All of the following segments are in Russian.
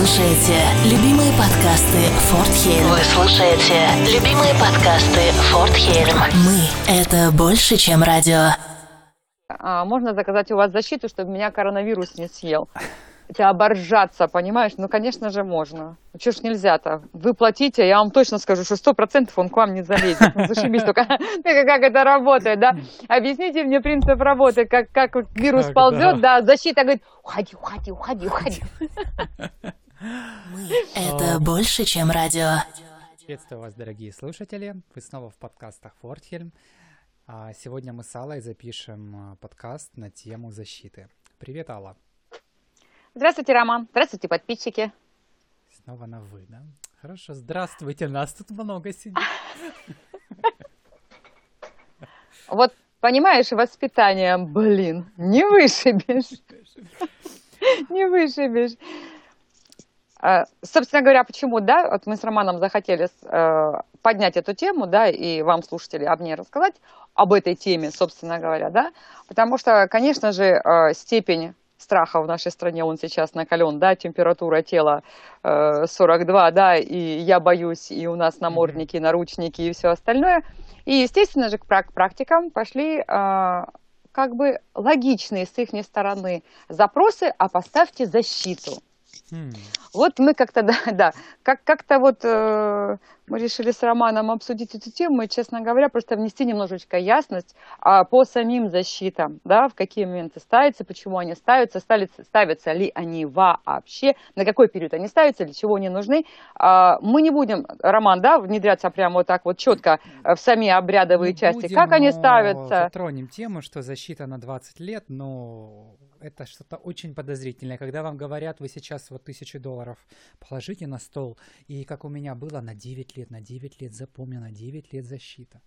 слушаете любимые подкасты Форт Хейм. Вы слушаете любимые подкасты Форт Хейм. Мы – это больше, чем радио. А, можно заказать у вас защиту, чтобы меня коронавирус не съел? Тебя оборжаться, понимаешь? Ну, конечно же, можно. Ну, что ж нельзя-то? Вы платите, я вам точно скажу, что сто процентов он к вам не залезет. Ну, зашибись только, как это работает, да? Объясните мне принцип работы, как, как вирус ползет, да. да, защита говорит, уходи, уходи, уходи, уходи. Мы — это больше, чем радио. Приветствую вас, дорогие слушатели. Вы снова в подкастах Фортхельм. А сегодня мы с Аллой запишем а, подкаст на тему защиты. Привет, Алла. Здравствуйте, Роман. Здравствуйте, подписчики. Снова на «вы», да? Хорошо, здравствуйте, нас тут много сидит. Вот, понимаешь, воспитание, блин, не вышибешь. Не вышибешь. А, собственно говоря, почему, да, вот мы с Романом захотели э, поднять эту тему, да, и вам, слушатели, об ней рассказать, об этой теме, собственно говоря, да, потому что, конечно же, э, степень страха в нашей стране, он сейчас накален, да, температура тела 42, э, да, и я боюсь, и у нас намордники, наручники и все остальное. И, естественно же, к практикам пошли как бы логичные с их стороны запросы, а поставьте защиту. Вот мы как-то, да, да как- как-то вот э, мы решили с Романом обсудить эту тему и, честно говоря, просто внести немножечко ясность а, по самим защитам, да, в какие моменты ставятся, почему они ставятся, ставятся, ставятся ли они вообще, на какой период они ставятся, для чего они нужны. А, мы не будем, Роман, да, внедряться прямо вот так вот четко в сами обрядовые не части, будем, как они ставятся. Затронем тему, что защита на 20 лет, но это что-то очень подозрительное. Когда вам говорят, вы сейчас вот тысячу долларов положите на стол, и как у меня было на 9 лет, на 9 лет запомню, на 9 лет защита.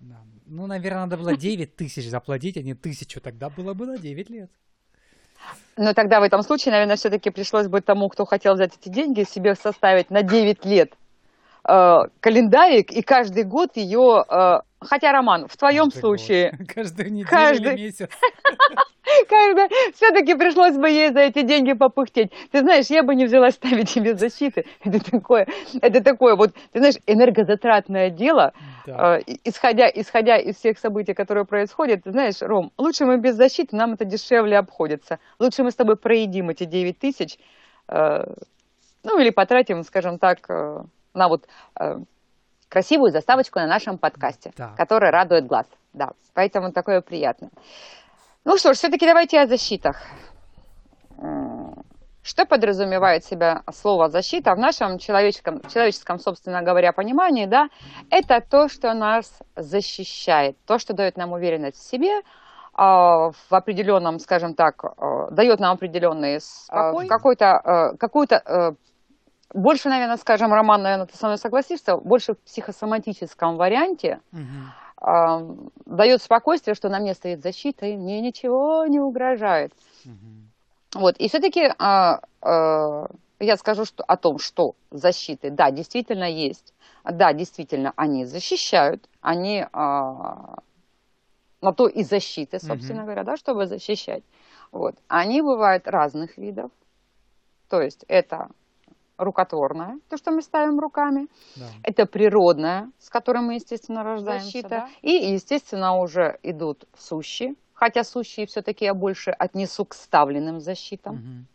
Да. Ну, наверное, надо было 9 тысяч заплатить, а не тысячу, тогда было бы на 9 лет. Но тогда в этом случае, наверное, все-таки пришлось бы тому, кто хотел взять эти деньги, себе составить на 9 лет э, календарик и каждый год ее э, Хотя, Роман, в твоем каждый случае... Год. Каждую неделю каждый... или месяц. Каждый... Все-таки пришлось бы ей за эти деньги попыхтеть. Ты знаешь, я бы не взяла ставить тебе защиты. Это такое, это такое вот, ты знаешь, энергозатратное дело. Да. Э, исходя, исходя из всех событий, которые происходят, ты знаешь, Ром, лучше мы без защиты, нам это дешевле обходится. Лучше мы с тобой проедим эти 9 тысяч, э, ну или потратим, скажем так, э, на вот... Красивую заставочку на нашем подкасте, да. которая радует глаз. Да, поэтому такое приятно. Ну что ж, все-таки давайте о защитах. Что подразумевает себя слово защита в нашем человеческом, человеческом, собственно говоря, понимании, да, это то, что нас защищает, то, что дает нам уверенность в себе, а, в определенном, скажем так, а, дает нам определенный а, какой-то, какую-то больше, наверное, скажем, Роман, наверное, ты со мной согласишься, больше в психосоматическом варианте угу. Дает спокойствие, что на мне стоит защита, и мне ничего не угрожает. Угу. Вот, и все-таки э, э, я скажу что, о том, что защиты, да, действительно есть. Да, действительно, они защищают, они э, на то и защиты, собственно угу. говоря, да, чтобы защищать. Вот. Они бывают разных видов. То есть это рукотворная, то, что мы ставим руками. Да. Это природная, с которой мы, естественно, рождаемся. Защита. Да? И, естественно, уже идут сущи, хотя сущие все-таки я больше отнесу к ставленным защитам. Угу.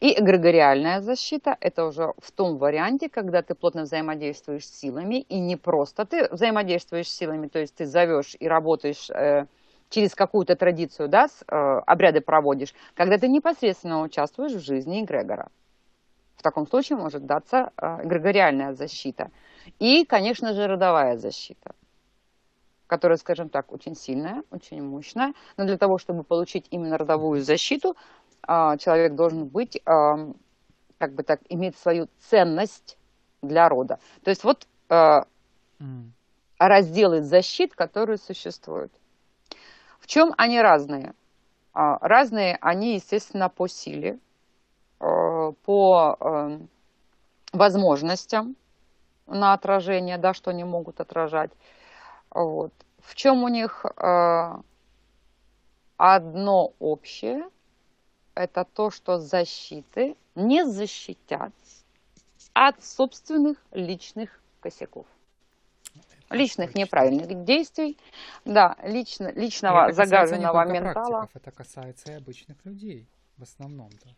И эгрегориальная защита – это уже в том варианте, когда ты плотно взаимодействуешь с силами, и не просто ты взаимодействуешь с силами, то есть ты зовешь и работаешь э, через какую-то традицию, да, с, э, обряды проводишь, когда ты непосредственно участвуешь в жизни эгрегора. В таком случае может даться э, эгрегориальная защита. И, конечно же, родовая защита, которая, скажем так, очень сильная, очень мощная. Но для того, чтобы получить именно родовую защиту, э, человек должен быть, э, как бы так, иметь свою ценность для рода. То есть вот разделы защит, которые существуют. В чем они разные? Разные они, естественно, по силе, по эм, возможностям на отражение, да, что они могут отражать. Вот. В чем у них э, одно общее, это то, что защиты не защитят от собственных личных косяков личных неправильных действий, да, лично, личного загаженного ментала. Это касается и обычных людей в основном. Да,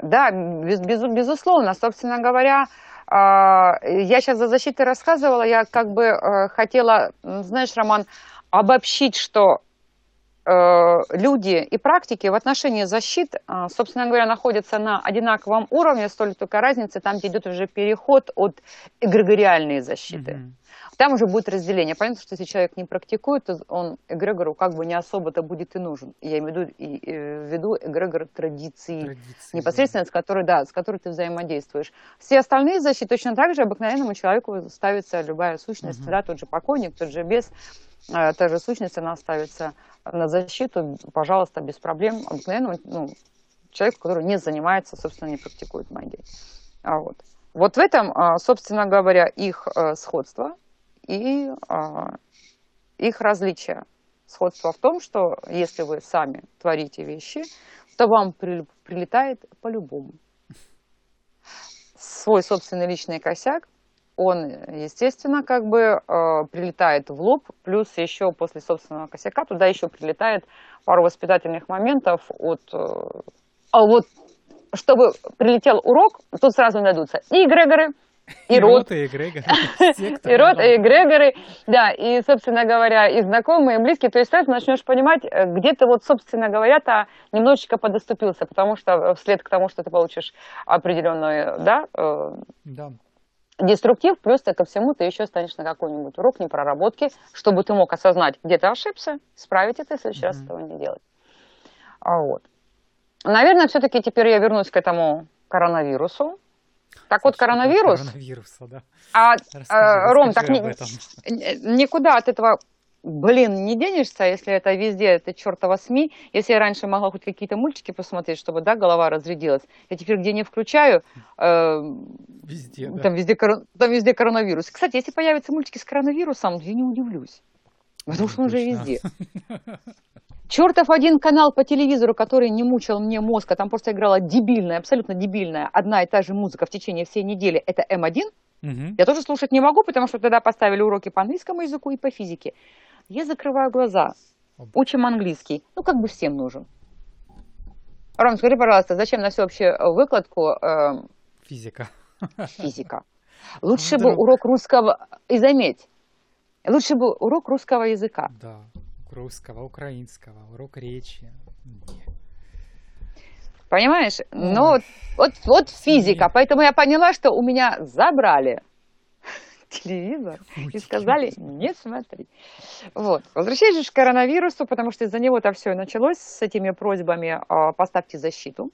да без, без, безусловно. Собственно говоря, а, я сейчас за защитой рассказывала, я как бы э, хотела, знаешь, Роман, обобщить, что Э, люди и практики в отношении защит, э, собственно говоря, находятся на одинаковом уровне, столь только разница там, где идет уже переход от эгрегориальной защиты. Mm-hmm. Там уже будет разделение. Понятно, что если человек не практикует, то он эгрегору как бы не особо-то будет и нужен. Я имею в виду, и, и, в виду эгрегор традиции, традиции непосредственно да. с которой, да, с которой ты взаимодействуешь. Все остальные защиты точно так же обыкновенному человеку ставится любая сущность, угу. да, тот же покойник, тот же бес, э, та же сущность, она ставится на защиту, пожалуйста, без проблем, обыкновенному ну, человеку, который не занимается, собственно, не практикует магией. А вот. вот в этом, а, собственно говоря, их э, сходство и а, их различие. Сходство в том, что если вы сами творите вещи, то вам прилетает по-любому. Свой собственный личный косяк он, естественно, как бы э, прилетает в лоб, плюс еще после собственного косяка туда еще прилетает пару воспитательных моментов от... Э, а вот чтобы прилетел урок, тут сразу найдутся и эгрегоры, и, род, и эгрегоры. И род, и эгрегоры, да, и, собственно говоря, и знакомые, и близкие. То есть сразу начнешь понимать, э, где ты вот, собственно говоря-то немножечко подоступился, потому что вслед к тому, что ты получишь определенную, да, э, да деструктив, плюс ты ко всему ты еще станешь на какой-нибудь урок непроработки, чтобы ты мог осознать, где ты ошибся, исправить это и в следующий mm-hmm. раз этого не делать. А вот. Наверное, все-таки теперь я вернусь к этому коронавирусу. Так вот, коронавирус... Коронавируса, да. А, а, Ром, так ни, никуда от этого блин, не денешься, если это везде, это чертова СМИ. Если я раньше могла хоть какие-то мультики посмотреть, чтобы, да, голова разрядилась, я теперь где не включаю, э, везде, да. там, везде, там везде коронавирус. Кстати, если появятся мультики с коронавирусом, я не удивлюсь. Потому что он уже везде. Чертов один канал по телевизору, который не мучил мне мозг, а там просто играла дебильная, абсолютно дебильная, одна и та же музыка в течение всей недели, это М1. Угу. Я тоже слушать не могу, потому что тогда поставили уроки по английскому языку и по физике. Я закрываю глаза, учим английский. Ну, как бы всем нужен. Ром, скажи, пожалуйста, зачем на всеобщую выкладку... Э, физика. Физика. Лучше Вдруг... бы урок русского... И заметь, лучше бы урок русского языка. Да, русского, украинского, урок речи. Понимаешь? Ну, вот, вот, вот физика. Поэтому я поняла, что у меня забрали телевизор и сказали, не смотри. Вот. Возвращаясь к коронавирусу, потому что из-за него-то все и началось с этими просьбами а, поставьте защиту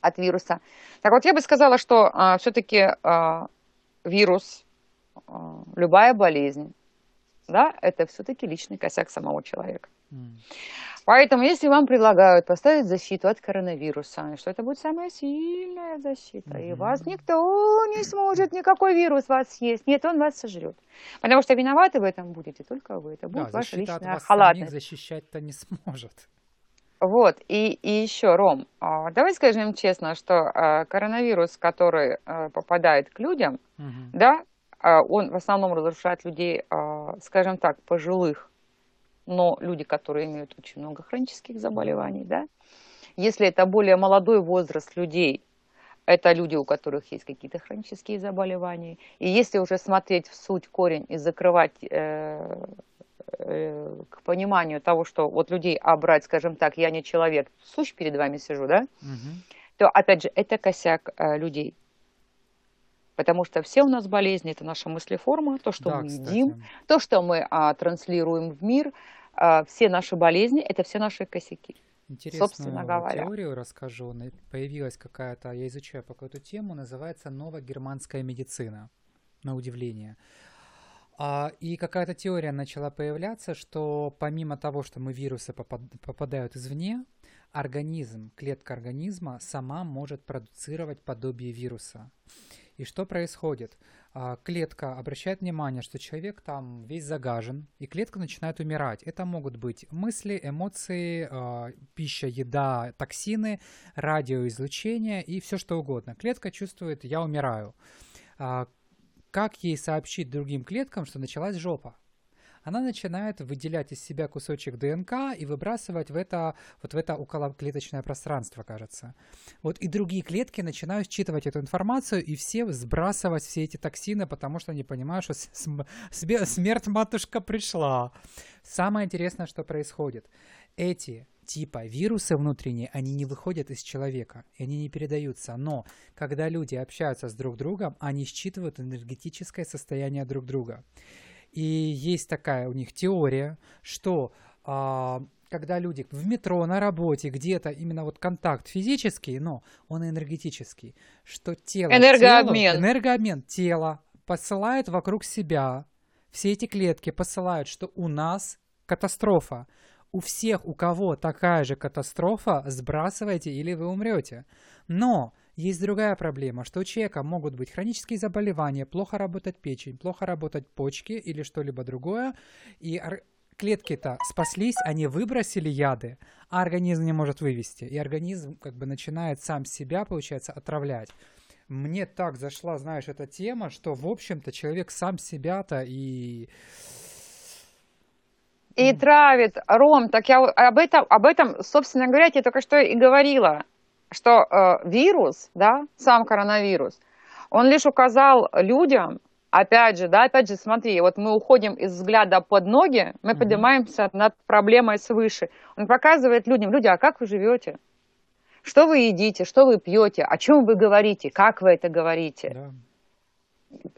от вируса. Так вот, я бы сказала, что а, все-таки а, вирус, любая болезнь, да, это все-таки личный косяк самого человека. Поэтому, если вам предлагают поставить защиту от коронавируса, что это будет самая сильная защита, mm-hmm. и вас никто не сможет, никакой вирус вас съесть. Нет, он вас сожрет. Потому что виноваты в этом будете только вы. Это будет да, ваша личная от халатность. защищать-то не сможет. Вот, и, и еще, Ром, а, давай скажем честно, что а, коронавирус, который а, попадает к людям, угу. да, он в основном разрушает людей, скажем так, пожилых но люди, которые имеют очень много хронических заболеваний, да, если это более молодой возраст людей, это люди, у которых есть какие-то хронические заболевания. И если уже смотреть в суть, корень и закрывать э, э, к пониманию того, что вот людей обрать, скажем так, я не человек, сущ перед вами сижу, да, угу. то опять же это косяк э, людей. Потому что все у нас болезни, это наша мыслеформа, то, что да, мы кстати. едим, то, что мы а, транслируем в мир, а, все наши болезни, это все наши косяки. Интересную собственно говоря. теорию расскажу. Появилась какая-то, я изучаю пока эту тему, называется «Новая германская медицина», на удивление. А, и какая-то теория начала появляться, что помимо того, что мы вирусы попад, попадают извне, организм, клетка организма сама может продуцировать подобие вируса. И что происходит? а, клетка обращает внимание, что человек там весь загажен, и клетка начинает умирать. Это могут быть мысли, эмоции, а, пища, еда, токсины, радиоизлучение и все что угодно. Клетка чувствует, я умираю. А, как ей сообщить другим клеткам, что началась жопа? Она начинает выделять из себя кусочек ДНК и выбрасывать в это, вот в это околоклеточное пространство, кажется. Вот и другие клетки начинают считывать эту информацию и все сбрасывать все эти токсины, потому что они понимают, что смерть матушка пришла. Самое интересное, что происходит. Эти типа вирусы внутренние, они не выходят из человека, и они не передаются. Но когда люди общаются с друг другом, они считывают энергетическое состояние друг друга. И есть такая у них теория, что а, когда люди в метро, на работе, где-то именно вот контакт физический, но он энергетический, что тело... Энергообмен. Тело, энергообмен. Тело посылает вокруг себя, все эти клетки посылают, что у нас катастрофа. У всех, у кого такая же катастрофа, сбрасывайте или вы умрете. Но есть другая проблема, что у человека могут быть хронические заболевания, плохо работать печень, плохо работать почки или что-либо другое, и клетки-то спаслись, они выбросили яды, а организм не может вывести, и организм как бы начинает сам себя, получается, отравлять. Мне так зашла, знаешь, эта тема, что, в общем-то, человек сам себя-то и... И травит. Ром, так я об этом, об этом, собственно говоря, я только что и говорила что э, вирус, да, сам коронавирус, он лишь указал людям, опять же, да, опять же, смотри, вот мы уходим из взгляда под ноги, мы mm-hmm. поднимаемся над проблемой свыше. Он показывает людям, люди, а как вы живете? Что вы едите, что вы пьете, о чем вы говорите, как вы это говорите? Да.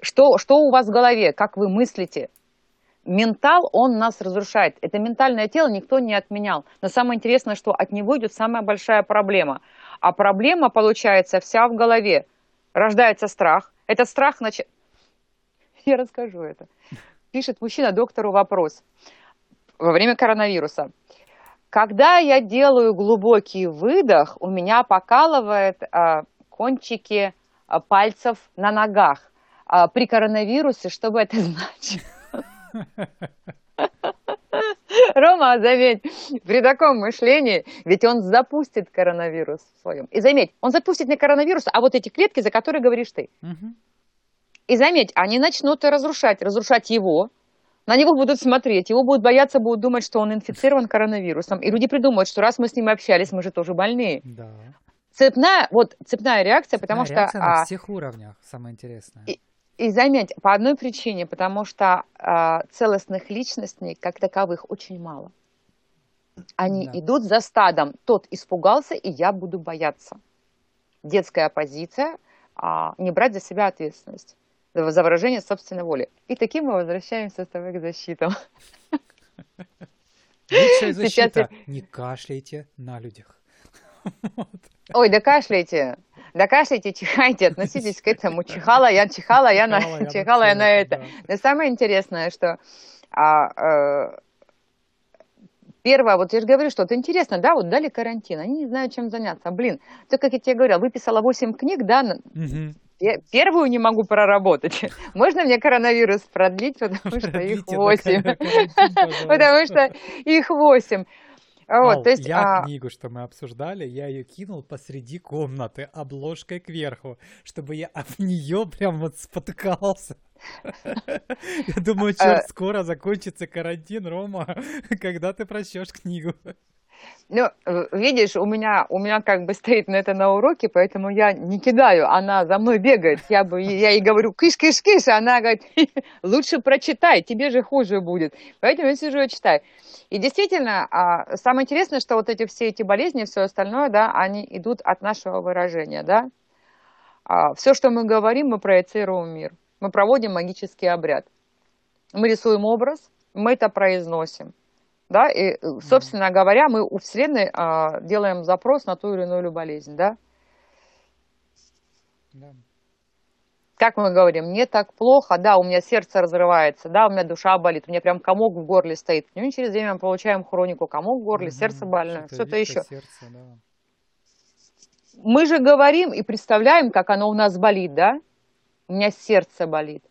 Что, что у вас в голове, как вы мыслите? Ментал, он нас разрушает. Это ментальное тело никто не отменял. Но самое интересное, что от него идет самая большая проблема – а проблема получается вся в голове. Рождается страх. Этот страх значит... Я расскажу это. Пишет мужчина доктору вопрос во время коронавируса. Когда я делаю глубокий выдох, у меня покалывает а, кончики а, пальцев на ногах. А, при коронавирусе, что бы это значило? Рома, заметь, при таком мышлении, ведь он запустит коронавирус в своем. И заметь, он запустит не коронавирус, а вот эти клетки, за которые говоришь ты. Угу. И заметь, они начнут разрушать, разрушать его, на него будут смотреть, его будут бояться, будут думать, что он инфицирован коронавирусом. И люди придумают, что раз мы с ним общались, мы же тоже больные. Да. Цепная, вот цепная реакция, потому цепная что... Реакция на а, всех уровнях, самое интересное. И, и заметь, по одной причине, потому что э, целостных личностей как таковых очень мало. Они да. идут за стадом. Тот испугался, и я буду бояться. Детская позиция а, не брать за себя ответственность за выражение собственной воли. И таким мы возвращаемся с тобой к защитам. Лучшая защита. Сейчас... Не кашляйте на людях. Ой, да кашляйте. Да кашляйте, чихайте, относитесь к этому. Чихала я, чихала я на, чихала я на это. Но самое интересное, что а, а, первое, вот я же говорю, что это интересно, да, вот дали карантин, они не знают, чем заняться. Блин, то, как я тебе говорила, выписала 8 книг, да, угу. Первую не могу проработать. Можно мне коронавирус продлить, потому что их 8. Потому что их 8. Вот, Ал, то есть, я а... книгу, что мы обсуждали, я ее кинул посреди комнаты обложкой кверху, чтобы я об нее прям вот спотыкался. Я думаю, а, черт, скоро закончится карантин, Рома, когда ты прочтешь книгу. Ну, видишь, у меня, у меня как бы стоит на это на уроке, поэтому я не кидаю, она за мной бегает. Я, бы, я ей говорю, киш, киш, а она говорит, лучше прочитай, тебе же хуже будет. Поэтому я сижу и читаю. И действительно, а, самое интересное, что вот эти все эти болезни, все остальное, да, они идут от нашего выражения, да. А, все, что мы говорим, мы проецируем мир. Мы проводим магический обряд. Мы рисуем образ, мы это произносим. Да, и, собственно говоря, мы у Вселенной а, делаем запрос на ту или иную болезнь, да? Да. Как мы говорим, мне так плохо, да, у меня сердце разрывается, да, у меня душа болит, у меня прям комок в горле стоит. Ну и через время мы получаем хронику, комок в горле, угу, сердце больное, что-то еще. Сердце, да. Мы же говорим и представляем, как оно у нас болит, да? у меня сердце болит.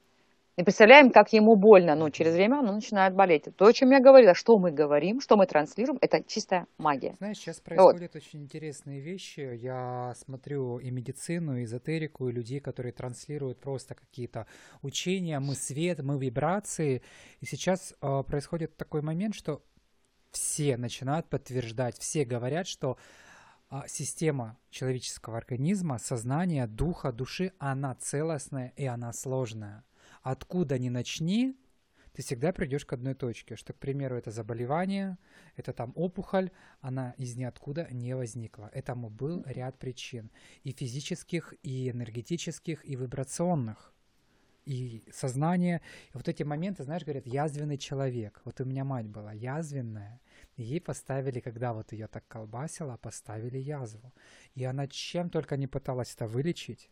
И представляем, как ему больно, но через время оно начинает болеть. То, о чем я говорила, что мы говорим, что мы транслируем, это чистая магия. Знаешь, сейчас происходят вот. очень интересные вещи. Я смотрю и медицину, и эзотерику, и людей, которые транслируют просто какие-то учения. Мы свет, мы вибрации. И сейчас э, происходит такой момент, что все начинают подтверждать, все говорят, что э, система человеческого организма, сознания, духа, души, она целостная и она сложная откуда ни начни, ты всегда придешь к одной точке, что, к примеру, это заболевание, это там опухоль, она из ниоткуда не возникла. Этому был ряд причин, и физических, и энергетических, и вибрационных, и сознание. И вот эти моменты, знаешь, говорят, язвенный человек. Вот у меня мать была язвенная, и ей поставили, когда вот ее так колбасило, поставили язву. И она чем только не пыталась это вылечить,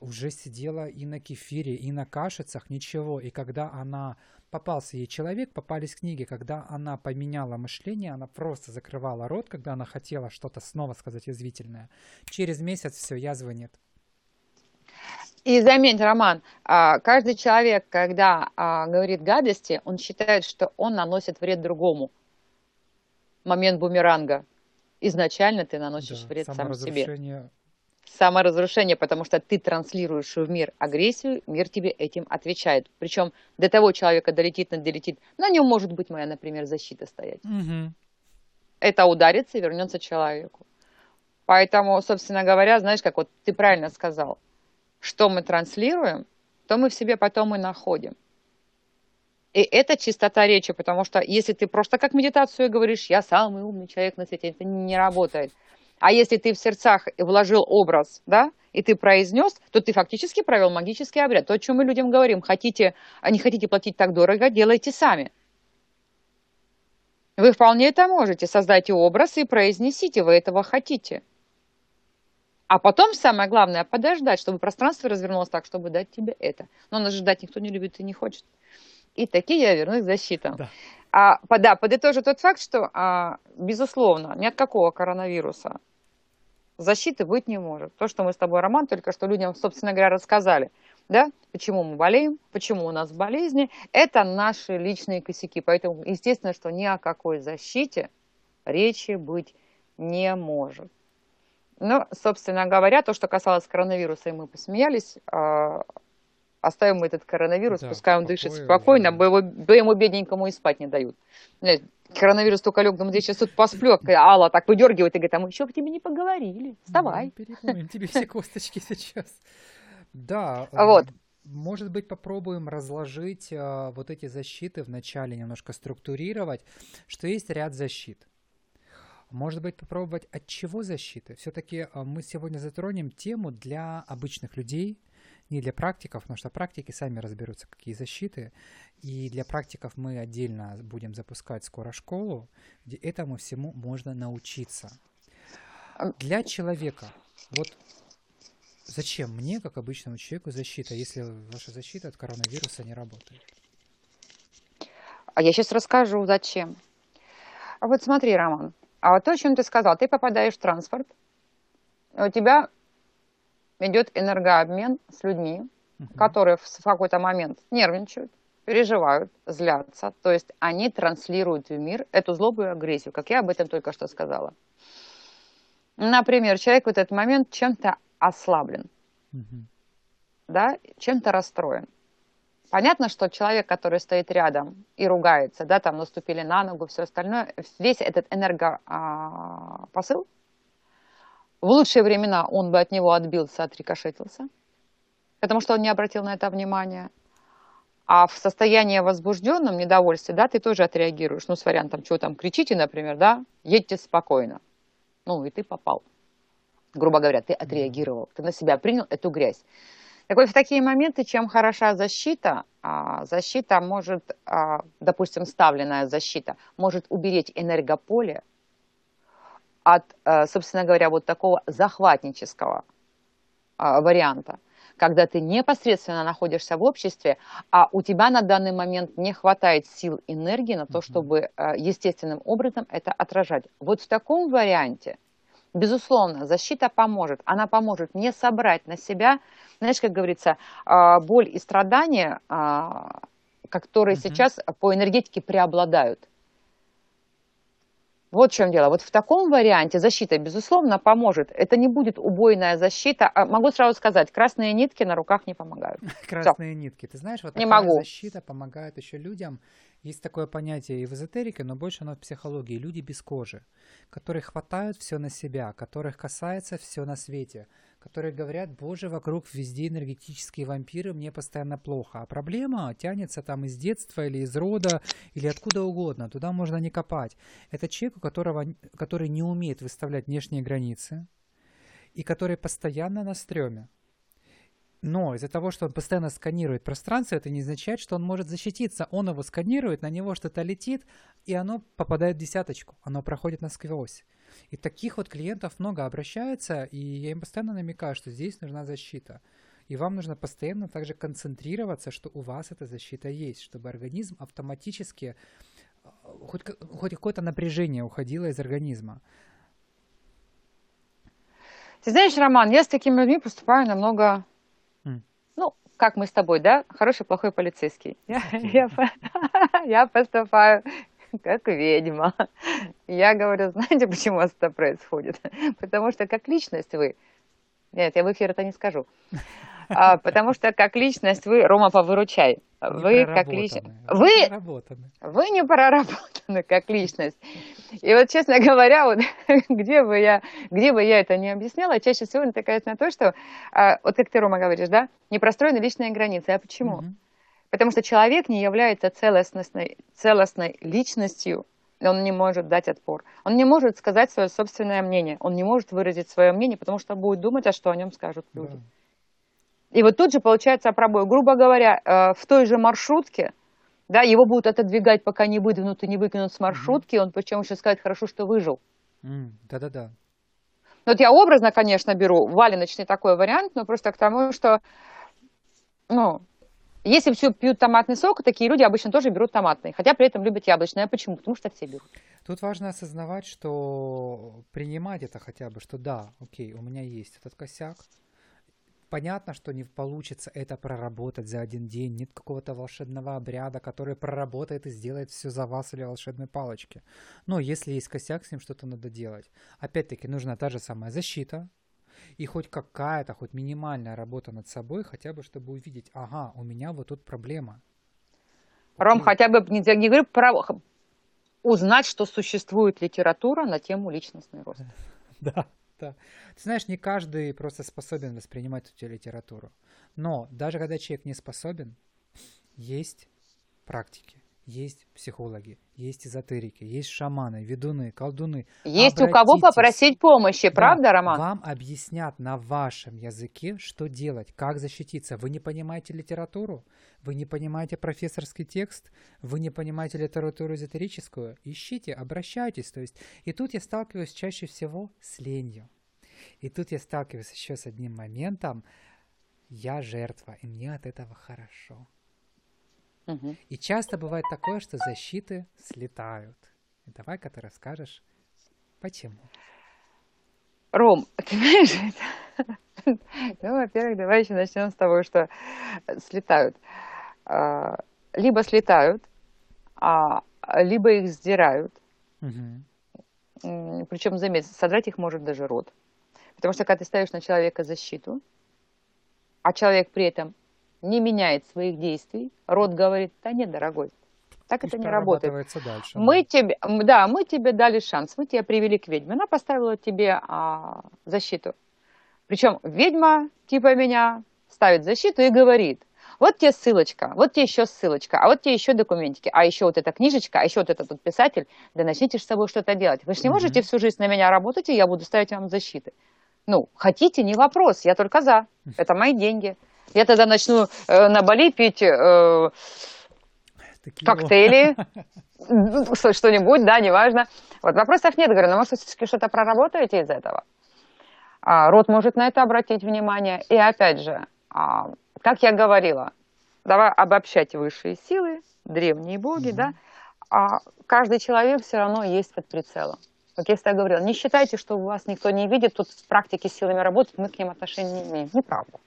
уже сидела и на кефире, и на кашицах, ничего. И когда она попался ей человек, попались книги, когда она поменяла мышление, она просто закрывала рот, когда она хотела что-то снова сказать язвительное. Через месяц все, язвы нет. И заметь, Роман, а, каждый человек, когда а, говорит гадости, он считает, что он наносит вред другому. Момент бумеранга. Изначально ты наносишь да, вред сам себе саморазрушение, потому что ты транслируешь в мир агрессию, мир тебе этим отвечает. Причем до того человека долетит, долетит, на нем может быть моя, например, защита стоять. Угу. Это ударится и вернется человеку. Поэтому, собственно говоря, знаешь, как вот ты правильно сказал, что мы транслируем, то мы в себе потом и находим. И это чистота речи, потому что если ты просто как медитацию говоришь, я самый умный человек на свете, это не работает. А если ты в сердцах вложил образ, да, и ты произнес, то ты фактически провел магический обряд. То, о чем мы людям говорим, хотите, а не хотите платить так дорого, делайте сами. Вы вполне это можете. Создайте образ и произнесите, вы этого хотите. А потом самое главное подождать, чтобы пространство развернулось так, чтобы дать тебе это. Но нас ждать никто не любит и не хочет. И такие я вернусь к защитам. Да. А, да, подытожу тот факт, что, а, безусловно, ни от какого коронавируса защиты быть не может. То, что мы с тобой, Роман, только что людям, собственно говоря, рассказали, да, почему мы болеем, почему у нас болезни, это наши личные косяки. Поэтому, естественно, что ни о какой защите речи быть не может. Ну, собственно говоря, то, что касалось коронавируса, и мы посмеялись, а, оставим этот коронавирус, да, пускай он дышит спокойно, его, бо ему бедненькому и спать не дают. Коронавирус только лег, думаю, я сейчас тут посплю, а Алла так выдергивает и говорит, а мы еще к тебе не поговорили, вставай. Ну, тебе все косточки сейчас. Да, вот. Может быть, попробуем разложить э, вот эти защиты в начале, немножко структурировать, что есть ряд защит. Может быть, попробовать от чего защиты? Все-таки э, мы сегодня затронем тему для обычных людей, не для практиков, потому что практики сами разберутся, какие защиты. И для практиков мы отдельно будем запускать скоро школу, где этому всему можно научиться. Для человека, вот зачем мне, как обычному человеку, защита, если ваша защита от коронавируса не работает? А я сейчас расскажу, зачем. А вот смотри, Роман, а то, о чем ты сказал, ты попадаешь в транспорт, у тебя идет энергообмен с людьми, угу. которые в какой-то момент нервничают, переживают, злятся. То есть они транслируют в мир эту злобу и агрессию, как я об этом только что сказала. Например, человек в этот момент чем-то ослаблен, угу. да, чем-то расстроен. Понятно, что человек, который стоит рядом и ругается, да, там наступили на ногу, все остальное, весь этот энергопосыл в лучшие времена он бы от него отбился, отрикошетился, потому что он не обратил на это внимания. А в состоянии возбужденном недовольстве, да, ты тоже отреагируешь. Ну, с вариантом, что там, кричите, например, да, едьте спокойно. Ну, и ты попал. Грубо говоря, ты отреагировал, ты на себя принял эту грязь. Так вот, в такие моменты, чем хороша защита, а, защита может, а, допустим, ставленная защита, может уберечь энергополе от, э, собственно говоря, вот такого захватнического а, варианта, когда ты непосредственно находишься в обществе, а у тебя на данный момент не хватает сил, энергии на то, чтобы э, естественным образом это отражать. Вот в таком варианте Безусловно, защита поможет. Она поможет не собрать на себя, знаешь, как говорится, боль и страдания, которые угу. сейчас по энергетике преобладают. Вот в чем дело. Вот в таком варианте защита, безусловно, поможет. Это не будет убойная защита. А могу сразу сказать, красные нитки на руках не помогают. Красные Все. нитки. Ты знаешь, вот не могу. защита помогает еще людям. Есть такое понятие и в эзотерике, но больше оно в психологии. Люди без кожи, которые хватают все на себя, которых касается все на свете – которые говорят, боже, вокруг везде энергетические вампиры, мне постоянно плохо. А проблема тянется там из детства или из рода, или откуда угодно. Туда можно не копать. Это человек, у которого, который не умеет выставлять внешние границы, и который постоянно на стреме. Но из-за того, что он постоянно сканирует пространство, это не означает, что он может защититься. Он его сканирует, на него что-то летит, и оно попадает в десяточку. Оно проходит насквозь. И таких вот клиентов много обращается, и я им постоянно намекаю, что здесь нужна защита. И вам нужно постоянно также концентрироваться, что у вас эта защита есть, чтобы организм автоматически, э, хоть, хоть какое-то напряжение уходило из организма. Ты знаешь, Роман, я с такими людьми поступаю намного, mm. ну, как мы с тобой, да, хороший, плохой полицейский. Я, я, я поступаю как ведьма. Я говорю, знаете, почему это происходит? Потому что как личность вы... Нет, я в эфир это не скажу. А, потому что как личность вы, Рома, повыручай. Вы как личность... Вы... вы не проработаны как личность. И вот, честно говоря, вот, где, бы я, где бы я это не объясняла, чаще всего натыкается на то, что, а, вот как ты, Рома, говоришь, да, не простроены личные границы. А почему? Угу. Потому что человек не является целостной, целостной личностью, он не может дать отпор. Он не может сказать свое собственное мнение. Он не может выразить свое мнение, потому что будет думать, а что о нем скажут люди. Да. И вот тут же получается пробой. Грубо говоря, э, в той же маршрутке, да, его будут отодвигать, пока не выдвинут и не выкинут с маршрутки, mm он причем еще сказать хорошо, что выжил. Да-да-да. Mm, ну, вот я образно, конечно, беру валеночный такой вариант, но просто к тому, что, ну, если все пьют томатный сок, такие люди обычно тоже берут томатный, хотя при этом любят яблочный. А почему? Потому что все берут. Тут важно осознавать, что принимать это хотя бы, что да, окей, у меня есть этот косяк. Понятно, что не получится это проработать за один день. Нет какого-то волшебного обряда, который проработает и сделает все за вас или волшебной палочки. Но если есть косяк, с ним что-то надо делать. Опять-таки нужна та же самая защита, и хоть какая-то, хоть минимальная работа над собой, хотя бы чтобы увидеть, ага, у меня вот тут проблема. Ром, хотя бы не, не говорю про узнать, что существует литература на тему личностный рост. Да, да. Ты знаешь, не каждый просто способен воспринимать эту литературу. Но даже когда человек не способен, есть практики есть психологи, есть эзотерики, есть шаманы, ведуны, колдуны. Есть у кого попросить помощи, правда, да, Роман? Вам объяснят на вашем языке, что делать, как защититься. Вы не понимаете литературу, вы не понимаете профессорский текст, вы не понимаете литературу эзотерическую. Ищите, обращайтесь. То есть, и тут я сталкиваюсь чаще всего с ленью. И тут я сталкиваюсь еще с одним моментом. Я жертва, и мне от этого хорошо. И часто бывает такое, что защиты слетают. Давай-ка ты расскажешь, почему. Ром, ты знаешь, ну, во-первых, давай еще начнем с того, что слетают. А, либо слетают, а, либо их сдирают. Угу. Причем, заметь, содрать их может даже рот. Потому что когда ты ставишь на человека защиту, а человек при этом не меняет своих действий, род говорит, да нет, дорогой, так это не работает. Дальше, мы тебе, да, мы тебе дали шанс, мы тебя привели к ведьме, она поставила тебе а, защиту. Причем ведьма типа меня ставит защиту и говорит, вот тебе ссылочка, вот тебе еще ссылочка, а вот тебе еще документики, а еще вот эта книжечка, а еще вот этот вот писатель, да начните с собой что-то делать. Вы же не можете всю жизнь на меня работать, и я буду ставить вам защиты. Ну, хотите, не вопрос, я только за. Это мои деньги. Я тогда начну э, на Бали пить э, коктейли, что-нибудь, да, неважно. Вот вопросов нет, говорю, но может все-таки что-то проработаете из этого? А, рот может на это обратить внимание. И опять же, а, как я говорила, давай обобщать высшие силы, древние боги, mm-hmm. да, а каждый человек все равно есть под прицелом. Как я всегда говорила, не считайте, что вас никто не видит, тут в практике силами работать, мы к ним отношения не имеем. Неправда.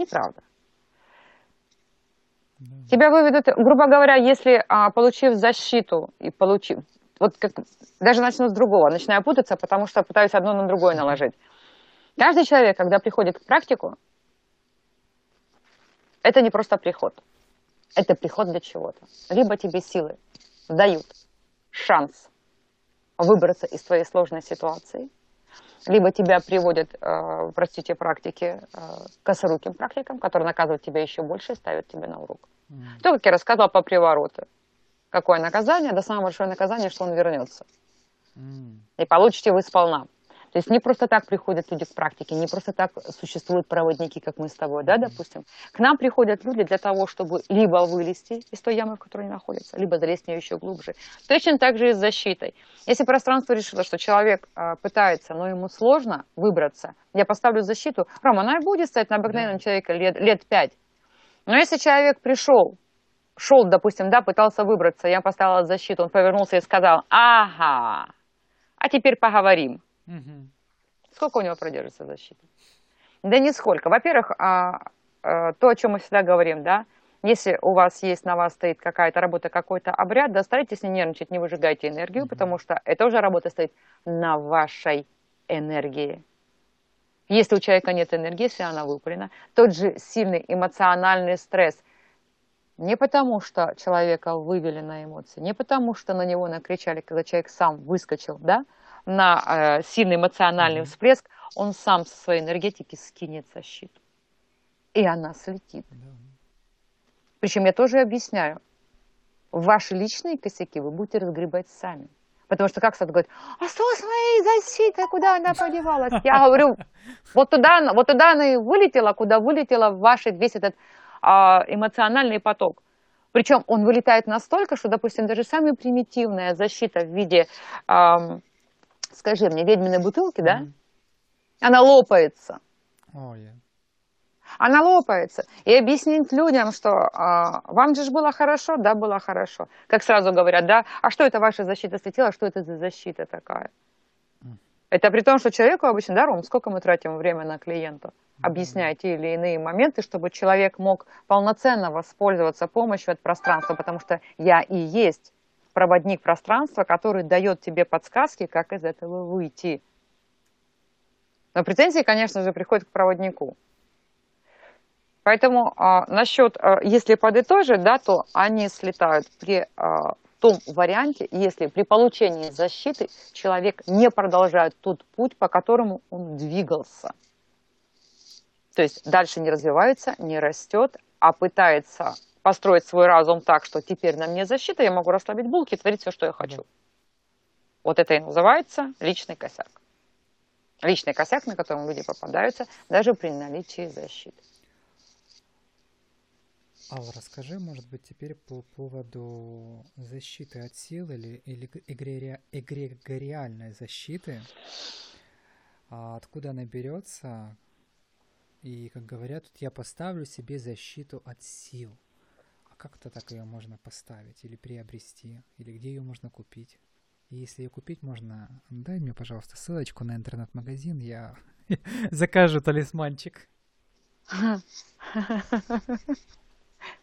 Неправда. Тебя выведут, грубо говоря, если а, получив защиту и получив, вот как, даже начну с другого, начинаю путаться, потому что пытаюсь одно на другое наложить. Каждый человек, когда приходит к практику, это не просто приход. Это приход для чего-то. Либо тебе силы дают шанс выбраться из твоей сложной ситуации, либо тебя приводят, э, простите, практики, э, косоруким практикам, которые наказывают тебя еще больше и ставят тебя на урок. Mm. То, как я рассказывала по привороту. Какое наказание? Да самое большое наказание, что он вернется. Mm. И получите вы сполна. То есть не просто так приходят люди к практике, не просто так существуют проводники, как мы с тобой, да, допустим. К нам приходят люди для того, чтобы либо вылезти из той ямы, в которой они находятся, либо залезть в нее еще глубже. Точно так же и с защитой. Если пространство решило, что человек э, пытается, но ему сложно выбраться, я поставлю защиту, Рома, она и будет стоять на обыкновенном да. человеке лет, лет пять. Но если человек пришел, шел, допустим, да, пытался выбраться, я поставила защиту, он повернулся и сказал, ага, а теперь поговорим. Угу. Сколько у него продержится защита? Да нисколько. Во-первых, а, а, то, о чем мы всегда говорим, да, если у вас есть, на вас стоит какая-то работа, какой-то обряд, да, старайтесь не нервничать, не выжигайте энергию, mm потому что это уже работа стоит на вашей энергии. Если у человека нет энергии, если она выпалена, тот же сильный эмоциональный стресс. Не потому, что человека вывели на эмоции, не потому, что на него накричали, когда человек сам выскочил, да, на э, сильный эмоциональный всплеск, он сам со своей энергетики скинет защиту. И она слетит. Причем я тоже объясняю. Ваши личные косяки вы будете разгребать сами. Потому что как кто-то говорит, а что с моей защитой, куда она подевалась? Я говорю, вот туда, вот туда она и вылетела, куда вылетела ваш весь этот а, эмоциональный поток. Причем он вылетает настолько, что, допустим, даже самая примитивная защита в виде а, скажи мне, ведьминой бутылки, да? Mm-hmm. Она лопается. Oh, yeah. Она лопается. И объяснить людям, что а, вам же было хорошо, да, было хорошо. Как сразу говорят, да, а что это ваша защита светила, что это за защита такая? Mm. Это при том, что человеку обычно, да, Ром, сколько мы тратим время на клиента, объясняя те или иные моменты, чтобы человек мог полноценно воспользоваться помощью от пространства, потому что я и есть проводник пространства, который дает тебе подсказки, как из этого выйти. Но претензии, конечно же, приходят к проводнику. Поэтому а, насчет, а, если подытожить, да, то они слетают при а, том варианте, если при получении защиты человек не продолжает тот путь, по которому он двигался. То есть дальше не развивается, не растет, а пытается построить свой разум так, что теперь на мне защита, я могу расслабить булки и творить все, что я хочу. Вот это и называется личный косяк. Личный косяк, на котором люди попадаются, даже при наличии защиты. Алла, расскажи, может быть, теперь по поводу защиты от сил или, или эгрегориальной защиты. А откуда она берется? И, как говорят, я поставлю себе защиту от сил как-то так ее можно поставить или приобрести, или где ее можно купить. И если ее купить можно, дай мне, пожалуйста, ссылочку на интернет-магазин, я закажу талисманчик.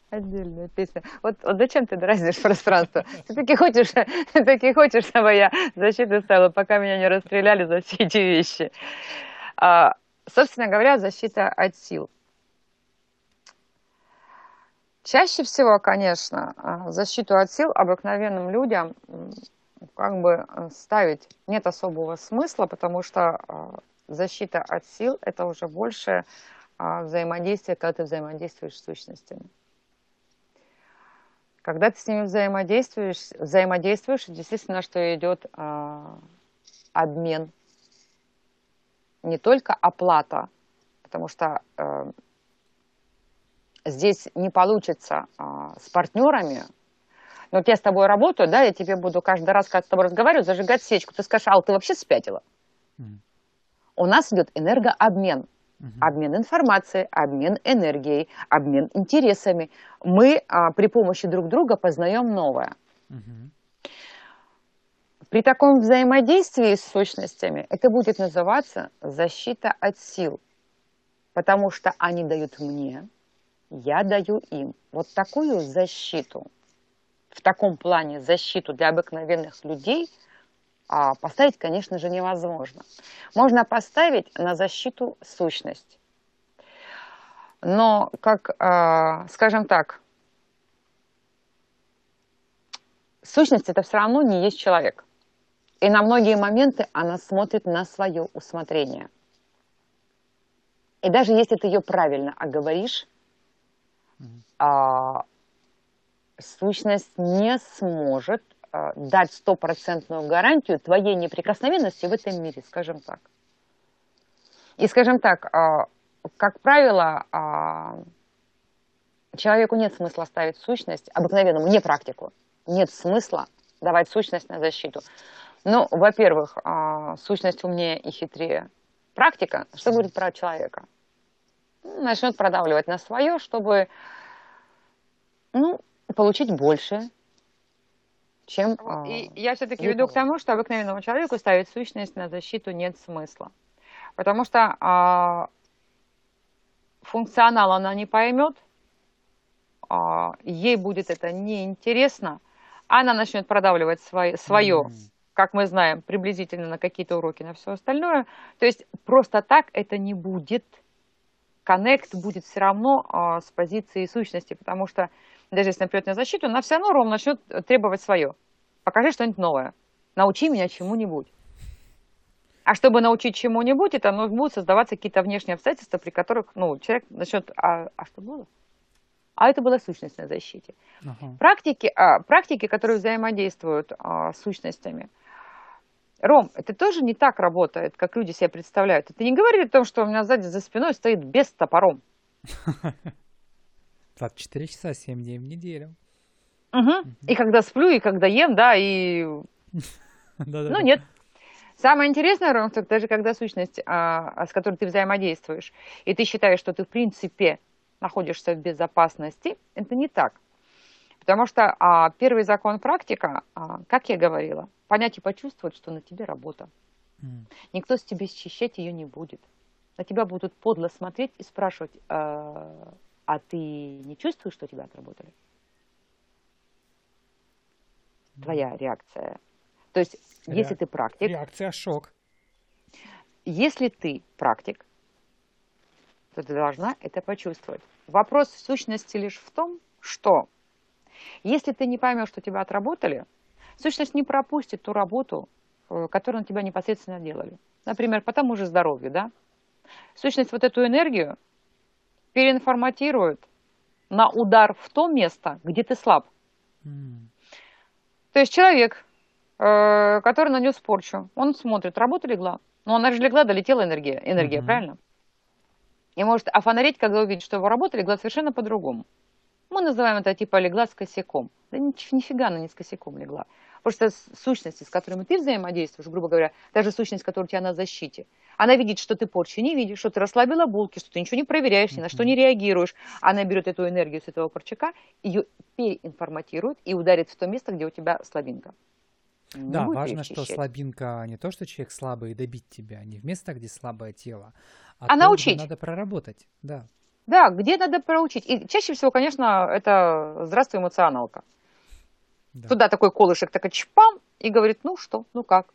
Отдельная песня. Вот, вот зачем ты дразнишь пространство? Ты таки хочешь, ты таки хочешь, чтобы я защиту ставила, пока меня не расстреляли за все эти вещи. А, собственно говоря, защита от сил. Чаще всего, конечно, а, защиту от сил обыкновенным людям как бы э, ставить нет особого смысла, потому что а, защита от сил – это уже больше а, взаимодействие, когда ты взаимодействуешь с сущностями. Когда ты с ними взаимодействуешь, взаимодействуешь, действительно, что идет обмен, не только оплата, потому что э, здесь не получится а, с партнерами, но вот я с тобой работаю, да, я тебе буду каждый раз, когда с тобой разговариваю, зажигать свечку. Ты скажешь, Ал, ты вообще спятила? Mm. У нас идет энергообмен. Mm-hmm. Обмен информацией, обмен энергией, обмен интересами. Мы а, при помощи друг друга познаем новое. Mm-hmm. при таком взаимодействии с сущностями это будет называться защита от сил, потому что они дают мне, я даю им. Вот такую защиту, в таком плане защиту для обыкновенных людей а, поставить, конечно же, невозможно. Можно поставить на защиту сущность. Но, как, а, скажем так, сущность это все равно не есть человек. И на многие моменты она смотрит на свое усмотрение. И даже если ты ее правильно оговоришь, а, сущность не сможет а, дать стопроцентную гарантию твоей неприкосновенности в этом мире, скажем так. И, скажем так, а, как правило, а, человеку нет смысла ставить сущность, обыкновенному, не практику, нет смысла давать сущность на защиту. Ну, во-первых, а, сущность умнее и хитрее. Практика, что говорит про человека? Начнет продавливать на свое, чтобы ну, получить больше, чем... И я все-таки веду к тому, что обыкновенному человеку ставить сущность на защиту нет смысла. Потому что а, функционал она не поймет, а, ей будет это неинтересно, она начнет продавливать свое, свое mm-hmm. как мы знаем, приблизительно на какие-то уроки, на все остальное. То есть просто так это не будет. Коннект будет все равно а, с позиции сущности, потому что даже если напрет на защиту, она все равно ровно начнет требовать свое. Покажи что-нибудь новое. Научи меня чему-нибудь. А чтобы научить чему-нибудь, это ну, будут создаваться какие-то внешние обстоятельства, при которых ну, человек начнет... А, а что было? А это была сущность на защите. Uh-huh. Практики, а, практики, которые взаимодействуют а, с сущностями. Ром, это тоже не так работает, как люди себе представляют. Это не говорит о том, что у меня сзади за спиной стоит без топором. 24 часа, 7 дней в неделю. Угу. И когда сплю, и когда ем, да, и... Ну, нет, Самое интересное, Ром, что даже когда сущность, а, с которой ты взаимодействуешь, и ты считаешь, что ты в принципе находишься в безопасности, это не так. Потому что а, первый закон практика, а, как я говорила, понять и почувствовать, что на тебе работа. Mm. Никто с тебя счищать ее не будет. На тебя будут подло смотреть и спрашивать, а, а ты не чувствуешь, что тебя отработали? Твоя реакция то есть, Ре... если ты практик... Реакция шок. Если ты практик, то ты должна это почувствовать. Вопрос в сущности лишь в том, что если ты не поймешь, что тебя отработали, сущность не пропустит ту работу, э, которую на тебя непосредственно делали. Например, по тому же здоровью, да? Сущность вот эту энергию переинформатирует на удар в то место, где ты слаб. Mm. То есть человек Э, который нанес порчу. Он смотрит, работа легла. Но она же легла, долетела энергия, энергия, mm-hmm. правильно? И может офонарить, когда увидит, что его работа легла совершенно по-другому. Мы называем это типа легла с косяком. Да нифига она не с косяком легла. Просто сущности, с которыми ты взаимодействуешь, грубо говоря, даже сущность, которая у тебя на защите, она видит, что ты порчи не видишь, что ты расслабила булки, что ты ничего не проверяешь, ни на что не реагируешь. Она берет эту энергию с этого порчака, ее переинформатирует и ударит в то место, где у тебя слабинка. Не да, важно, что слабинка не то, что человек слабый и добить тебя, не в место, где слабое тело, а, а научить. надо проработать, да. Да, где надо проучить. И чаще всего, конечно, это «Здравствуй, эмоционалка». Да. Туда такой колышек, такой чпам, и говорит, ну что, ну как?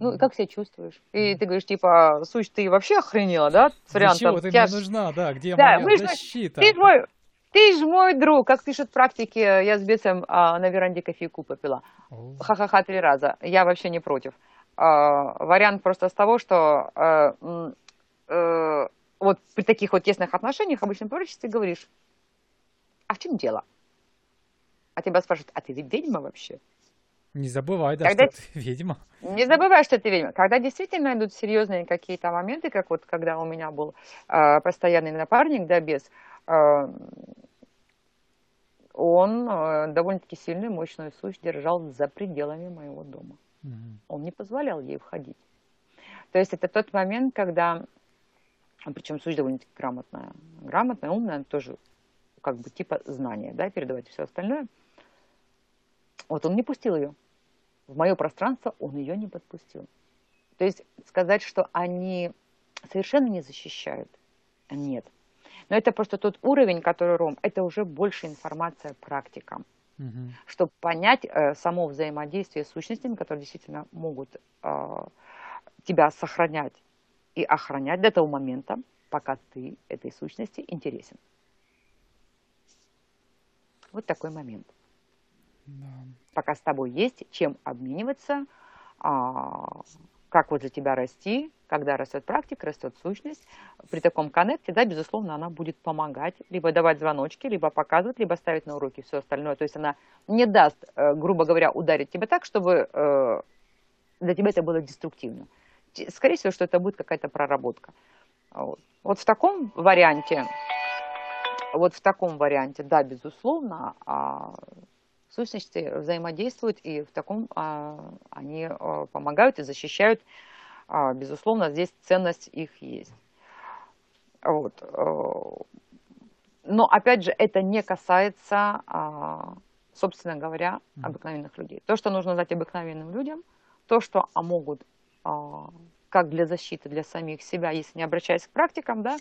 Ну, и как себя чувствуешь? И ты говоришь, типа, Суть, ты вообще охренела, да? С вариантом. Для чего ты мне нужна, да? Где да, моя защита? Ты мой, ты ж мой друг, как пишут практики, я с бесом а, на веранде кофейку попила. Ха-ха-ха три раза. Я вообще не против. А, вариант просто с того, что а, а, вот при таких вот тесных отношениях обычно проще ты говоришь, а в чем дело? А тебя спрашивают, а ты ведьма вообще? Не забывай, да, когда... что ты ведьма. Не забывай, что ты ведьма. Когда действительно идут серьезные какие-то моменты, как вот когда у меня был э, постоянный напарник, да, без, э, он э, довольно-таки сильную, мощную сущность держал за пределами моего дома. Угу. Он не позволял ей входить. То есть это тот момент, когда, причем сущность довольно-таки грамотная, грамотная, умная, тоже как бы типа знания, да, передавать все остальное. Вот он не пустил ее в мое пространство он ее не подпустил. То есть сказать, что они совершенно не защищают, нет. Но это просто тот уровень, который Ром, это уже больше информация практикам. Угу. Чтобы понять э, само взаимодействие с сущностями, которые действительно могут э, тебя сохранять и охранять до того момента, пока ты этой сущности интересен. Вот такой момент. Да. Пока с тобой есть чем обмениваться, а, как возле тебя расти, когда растет практика, растет сущность. При таком коннекте, да, безусловно, она будет помогать, либо давать звоночки, либо показывать, либо ставить на уроки все остальное. То есть она не даст, э, грубо говоря, ударить тебя так, чтобы э, для тебя это было деструктивно. Скорее всего, что это будет какая-то проработка. Вот. вот в таком варианте, вот в таком варианте, да, безусловно, а, сущности взаимодействуют, и в таком а, они а, помогают и защищают. А, безусловно, здесь ценность их есть. Вот. Э, но, опять же, это не касается, а, собственно говоря, обыкновенных людей. То, что нужно знать обыкновенным людям, то, что а могут а, как для защиты для самих себя, если не обращаясь к практикам, да,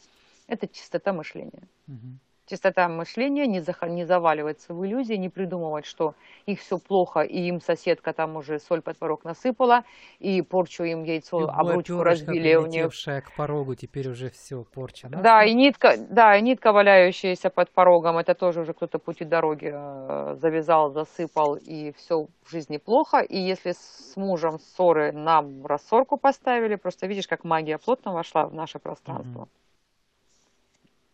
это чистота мышления. Угу. Чистота мышления, не, за, не заваливаться в иллюзии, не придумывать, что их все плохо, и им соседка там уже соль под порог насыпала, и порчу им яйцо, Любое обручку разбили у них. к порогу, теперь уже все, порча. Да? да, и нитка, да, и нитка, валяющаяся под порогом, это тоже уже кто-то пути дороги э, завязал, засыпал, и все в жизни плохо. И если с мужем ссоры нам рассорку поставили, просто видишь, как магия плотно вошла в наше пространство. Угу.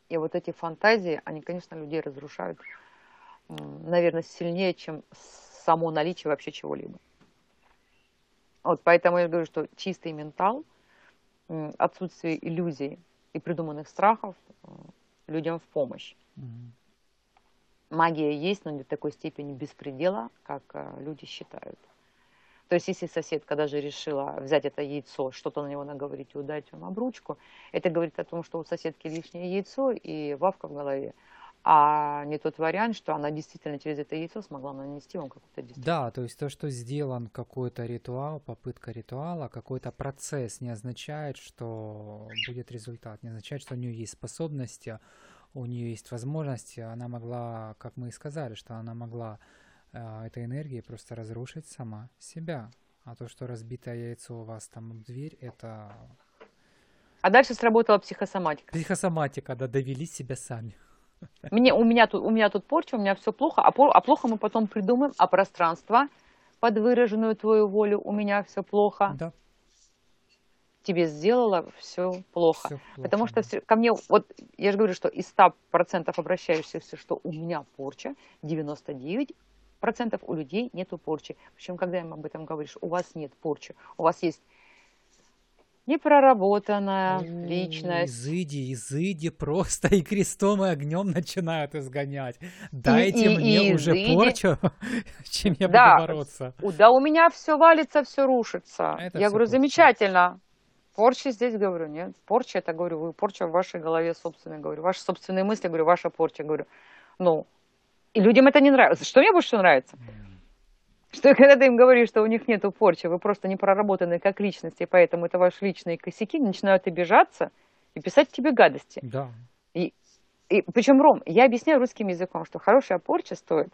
И вот эти фантазии, они, конечно, людей разрушают, наверное, сильнее, чем само наличие вообще чего-либо. Вот поэтому я говорю, что чистый ментал, отсутствие иллюзий и придуманных страхов людям в помощь. Mm-hmm. Магия есть, но не в такой степени беспредела, как э, люди считают. То есть, если соседка даже решила взять это яйцо, что-то на него наговорить и удать вам обручку, это говорит о том, что у соседки лишнее яйцо и вавка в голове. А не тот вариант, что она действительно через это яйцо смогла нанести вам какую-то действие. Да, то есть то, что сделан какой-то ритуал, попытка ритуала, какой-то процесс не означает, что будет результат, не означает, что у нее есть способности, у нее есть возможности, она могла, как мы и сказали, что она могла а, этой энергией просто разрушить сама себя. А то, что разбитое яйцо у вас там в дверь, это... А дальше сработала психосоматика. Психосоматика, да, довели себя сами. Мне, у, меня тут, у меня тут порча, у меня все плохо, а, а плохо мы потом придумаем, а пространство под выраженную твою волю у меня все плохо. Да. Тебе сделала все плохо. Все плохо Потому что все, ко мне, вот я же говорю, что из 100% обращающихся, что у меня порча, 99 процентов у людей нет порчи. Причем, когда им об этом говоришь, у вас нет порчи, у вас есть непроработанная ну, личность. Изыди, изыди просто и крестом и огнем начинают изгонять. Дайте и, мне и, уже изыди. порчу, чем я да, буду бороться. Да, у меня все валится, все рушится. Это я все говорю, порча. замечательно. Порчи здесь, говорю, нет. Порча, это, говорю, вы порча в вашей голове собственной, говорю. Ваши собственные мысли, говорю, ваша порча, говорю. Ну, и людям это не нравится. Что мне больше нравится? Что когда ты им говоришь, что у них нет порчи, вы просто не проработаны как личности, поэтому это ваши личные косяки, начинают обижаться и писать тебе гадости. Да. И, и причем, Ром, я объясняю русским языком, что хорошая порча стоит,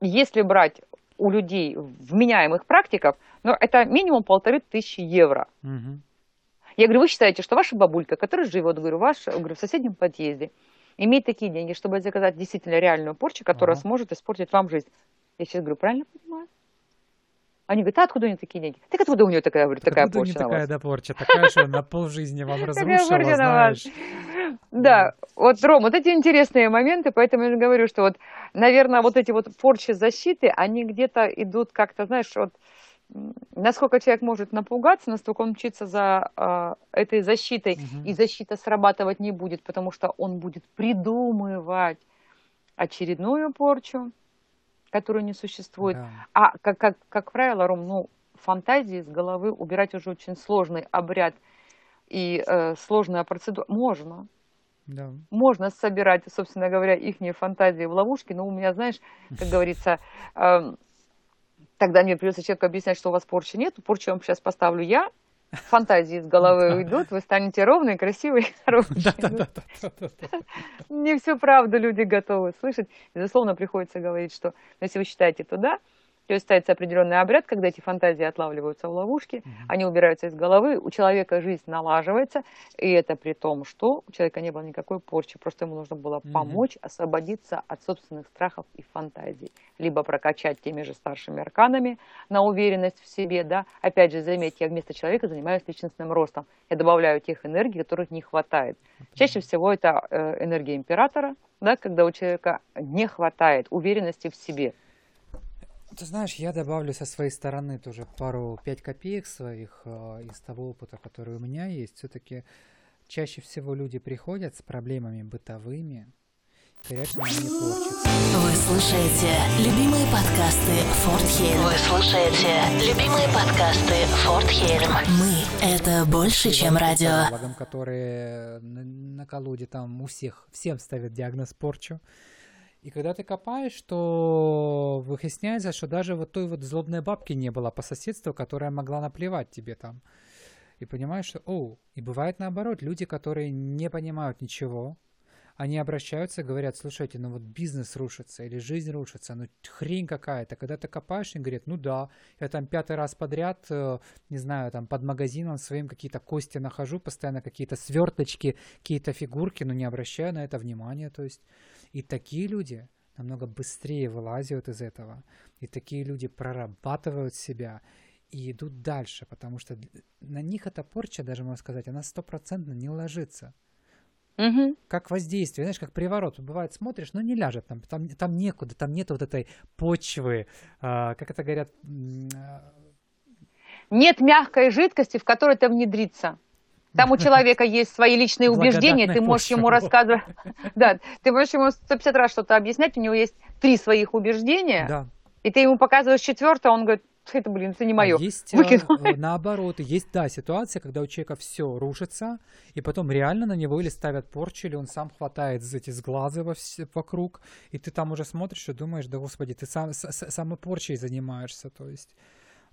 если брать у людей вменяемых практиков, ну, это минимум полторы тысячи евро. Угу. Я говорю, вы считаете, что ваша бабулька, которая живет, говорю, ваш, говорю, в соседнем подъезде, иметь такие деньги, чтобы заказать действительно реальную порчу, которая ага. сможет испортить вам жизнь. Я сейчас говорю, правильно понимаю? Они говорят, а откуда у нее такие деньги? Так откуда у нее такая, говорю, такая откуда порча у такая да, порча? Такая же на полжизни вам разрушила, знаешь. Да, вот, Ром, вот эти интересные моменты, поэтому я говорю, что вот, наверное, вот эти вот порчи защиты, они где-то идут как-то, знаешь, вот, насколько человек может напугаться, настолько он мчится за э, этой защитой, угу. и защита срабатывать не будет, потому что он будет придумывать очередную порчу, которую не существует. Да. А как, как, как правило, Ром, ну, фантазии из головы убирать уже очень сложный обряд и э, сложная процедура. Можно. Да. Можно собирать, собственно говоря, их фантазии в ловушки, но у меня, знаешь, как говорится, э, тогда мне придется человеку объяснять, что у вас порчи нет, порчу вам сейчас поставлю я, фантазии из головы уйдут, вы станете ровные, красивые, хорошие. Не всю правду люди готовы слышать. Безусловно, приходится говорить, что если вы считаете туда, то есть ставится определенный обряд, когда эти фантазии отлавливаются в ловушке, mm они убираются из головы, у человека жизнь налаживается, и это при том, что у человека не было никакой порчи, просто ему нужно было mm помочь освободиться от собственных страхов и фантазий, либо прокачать теми же старшими арканами на уверенность в себе, да, опять же, заметьте, я вместо человека занимаюсь личностным ростом, я добавляю тех энергий, которых не хватает. Чаще всего это э, энергия императора, да, когда у человека не хватает уверенности в себе, ты знаешь, я добавлю со своей стороны тоже пару, пять копеек своих э, из того опыта, который у меня есть. Все-таки чаще всего люди приходят с проблемами бытовыми, что они творчецы. Вы слушаете любимые подкасты Форт Хейм. Вы слушаете любимые подкасты Форт Хейм. Мы — это больше, И чем радио. Которые на, на колоде там у всех, всем ставят диагноз порчу. И когда ты копаешь, то выясняется, что даже вот той вот злобной бабки не было по соседству, которая могла наплевать тебе там. И понимаешь, что, о, и бывает наоборот, люди, которые не понимают ничего, они обращаются, говорят, слушайте, ну вот бизнес рушится или жизнь рушится, ну хрень какая-то. Когда ты копаешь, они говорят, ну да, я там пятый раз подряд, э, не знаю, там под магазином своим какие-то кости нахожу, постоянно какие-то сверточки, какие-то фигурки, но не обращаю на это внимания, то есть и такие люди намного быстрее вылазят из этого. И такие люди прорабатывают себя и идут дальше, потому что на них эта порча, даже можно сказать, она стопроцентно не ложится. Угу. Как воздействие, знаешь, как приворот. Бывает, смотришь, но не ляжет там, там, там некуда, там нет вот этой почвы, а, как это говорят. А... Нет мягкой жидкости, в которой это внедрится. Там у человека есть свои личные убеждения, ты можешь ему рассказывать, да, ты можешь ему 150 раз что-то объяснять, у него есть три своих убеждения, да. и ты ему показываешь четвертое, он говорит, это, блин, это не мое. А есть Выкинул. Э, наоборот, есть, да, ситуация, когда у человека все рушится, и потом реально на него или ставят порчу, или он сам хватает эти сглазы во все, вокруг, и ты там уже смотришь и думаешь, да господи, ты сам, с, самой порчей занимаешься, то есть...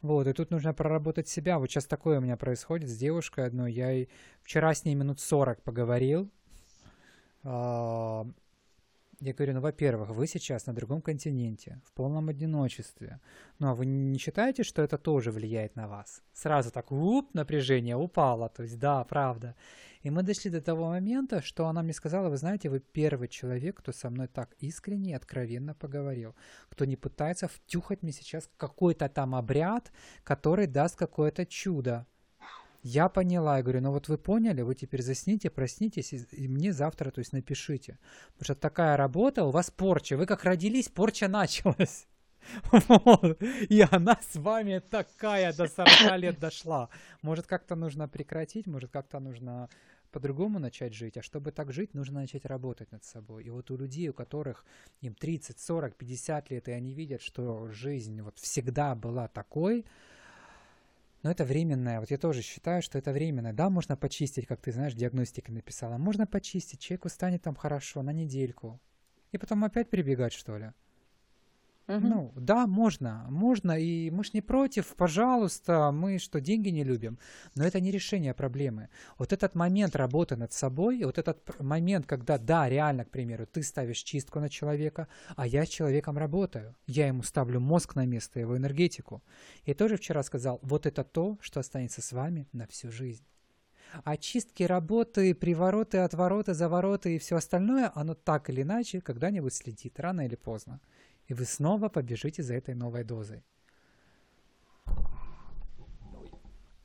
Вот, и тут нужно проработать себя. Вот сейчас такое у меня происходит с девушкой одной. Я и вчера с ней минут 40 поговорил. Я говорю, ну, во-первых, вы сейчас на другом континенте, в полном одиночестве. Ну, а вы не считаете, что это тоже влияет на вас? Сразу так, уп, напряжение упало. То есть, да, правда. И мы дошли до того момента, что она мне сказала, вы знаете, вы первый человек, кто со мной так искренне и откровенно поговорил, кто не пытается втюхать мне сейчас какой-то там обряд, который даст какое-то чудо. Я поняла, я говорю, ну вот вы поняли, вы теперь засните, проснитесь, и, и мне завтра, то есть напишите. Потому что такая работа, у вас порча, вы как родились, порча началась. И она с вами такая до 40 лет дошла. Может, как-то нужно прекратить, может, как-то нужно по-другому начать жить, а чтобы так жить, нужно начать работать над собой. И вот у людей, у которых им 30, 40, 50 лет, и они видят, что жизнь вот всегда была такой, но это временное. Вот я тоже считаю, что это временное. Да, можно почистить, как ты знаешь, диагностика написала. Можно почистить, человеку станет там хорошо на недельку. И потом опять прибегать, что ли. Ну, да, можно, можно, и мы ж не против, пожалуйста, мы что, деньги не любим, но это не решение проблемы. Вот этот момент работы над собой, вот этот момент, когда, да, реально, к примеру, ты ставишь чистку на человека, а я с человеком работаю, я ему ставлю мозг на место, его энергетику. И тоже вчера сказал, вот это то, что останется с вами на всю жизнь. А чистки, работы, привороты, отвороты, завороты и все остальное, оно так или иначе когда-нибудь следит, рано или поздно и вы снова побежите за этой новой дозой.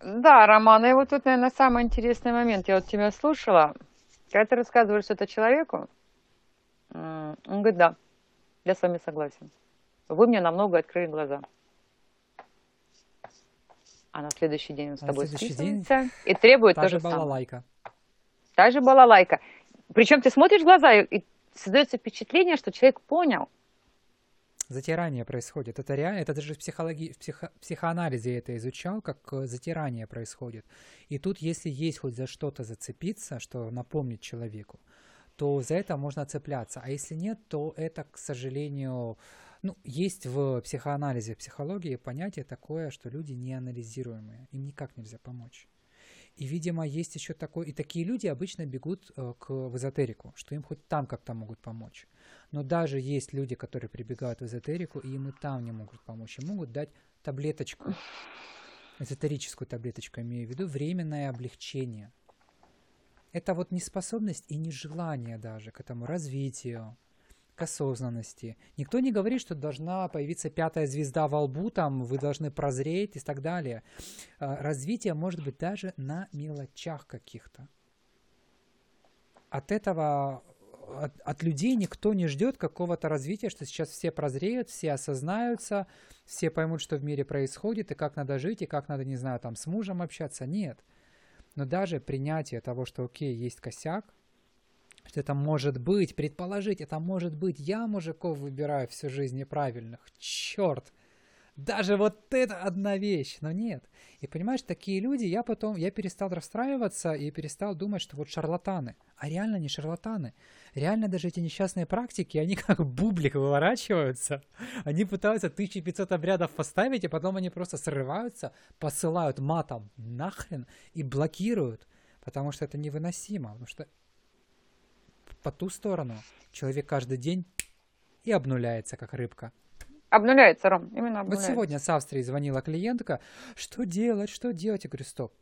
Да, Роман, и вот тут, наверное, самый интересный момент. Я вот тебя слушала. Когда ты рассказываешь это человеку, он говорит, да, я с вами согласен. Вы мне намного открыли глаза. А на следующий день он с а тобой списывается и требует то же самое. балалайка. Та же балалайка. Причем ты смотришь в глаза, и создается впечатление, что человек понял – Затирание происходит. Это реально, это даже в, психологии, в психо, психоанализе я это изучал, как э, затирание происходит. И тут, если есть хоть за что-то зацепиться, что напомнить человеку, то за это можно цепляться. А если нет, то это, к сожалению, Ну, есть в психоанализе, в психологии понятие такое, что люди неанализируемые, им никак нельзя помочь. И, видимо, есть еще такое, и такие люди обычно бегут э, к, в эзотерику, что им хоть там как-то могут помочь. Но даже есть люди, которые прибегают в эзотерику, и им и там не могут помочь. Им могут дать таблеточку, эзотерическую таблеточку, имею в виду временное облегчение. Это вот неспособность и нежелание даже к этому развитию, к осознанности. Никто не говорит, что должна появиться пятая звезда во лбу, там вы должны прозреть и так далее. А, развитие может быть даже на мелочах каких-то. От этого, от, от людей никто не ждет какого-то развития, что сейчас все прозреют, все осознаются, все поймут, что в мире происходит, и как надо жить, и как надо, не знаю, там с мужем общаться. Нет. Но даже принятие того, что окей, есть косяк, что это может быть, предположить, это может быть. Я мужиков выбираю всю жизнь неправильных. Черт! Даже вот это одна вещь, но нет. И понимаешь, такие люди, я потом, я перестал расстраиваться и перестал думать, что вот шарлатаны. А реально не шарлатаны. Реально даже эти несчастные практики, они как бублик выворачиваются. Они пытаются 1500 обрядов поставить, и потом они просто срываются, посылают матом нахрен и блокируют. Потому что это невыносимо. Потому что по ту сторону человек каждый день и обнуляется, как рыбка. Обнуляется, Ром, именно обнуляется. Вот сегодня с Австрии звонила клиентка, что делать, что делать? Я говорю, стоп,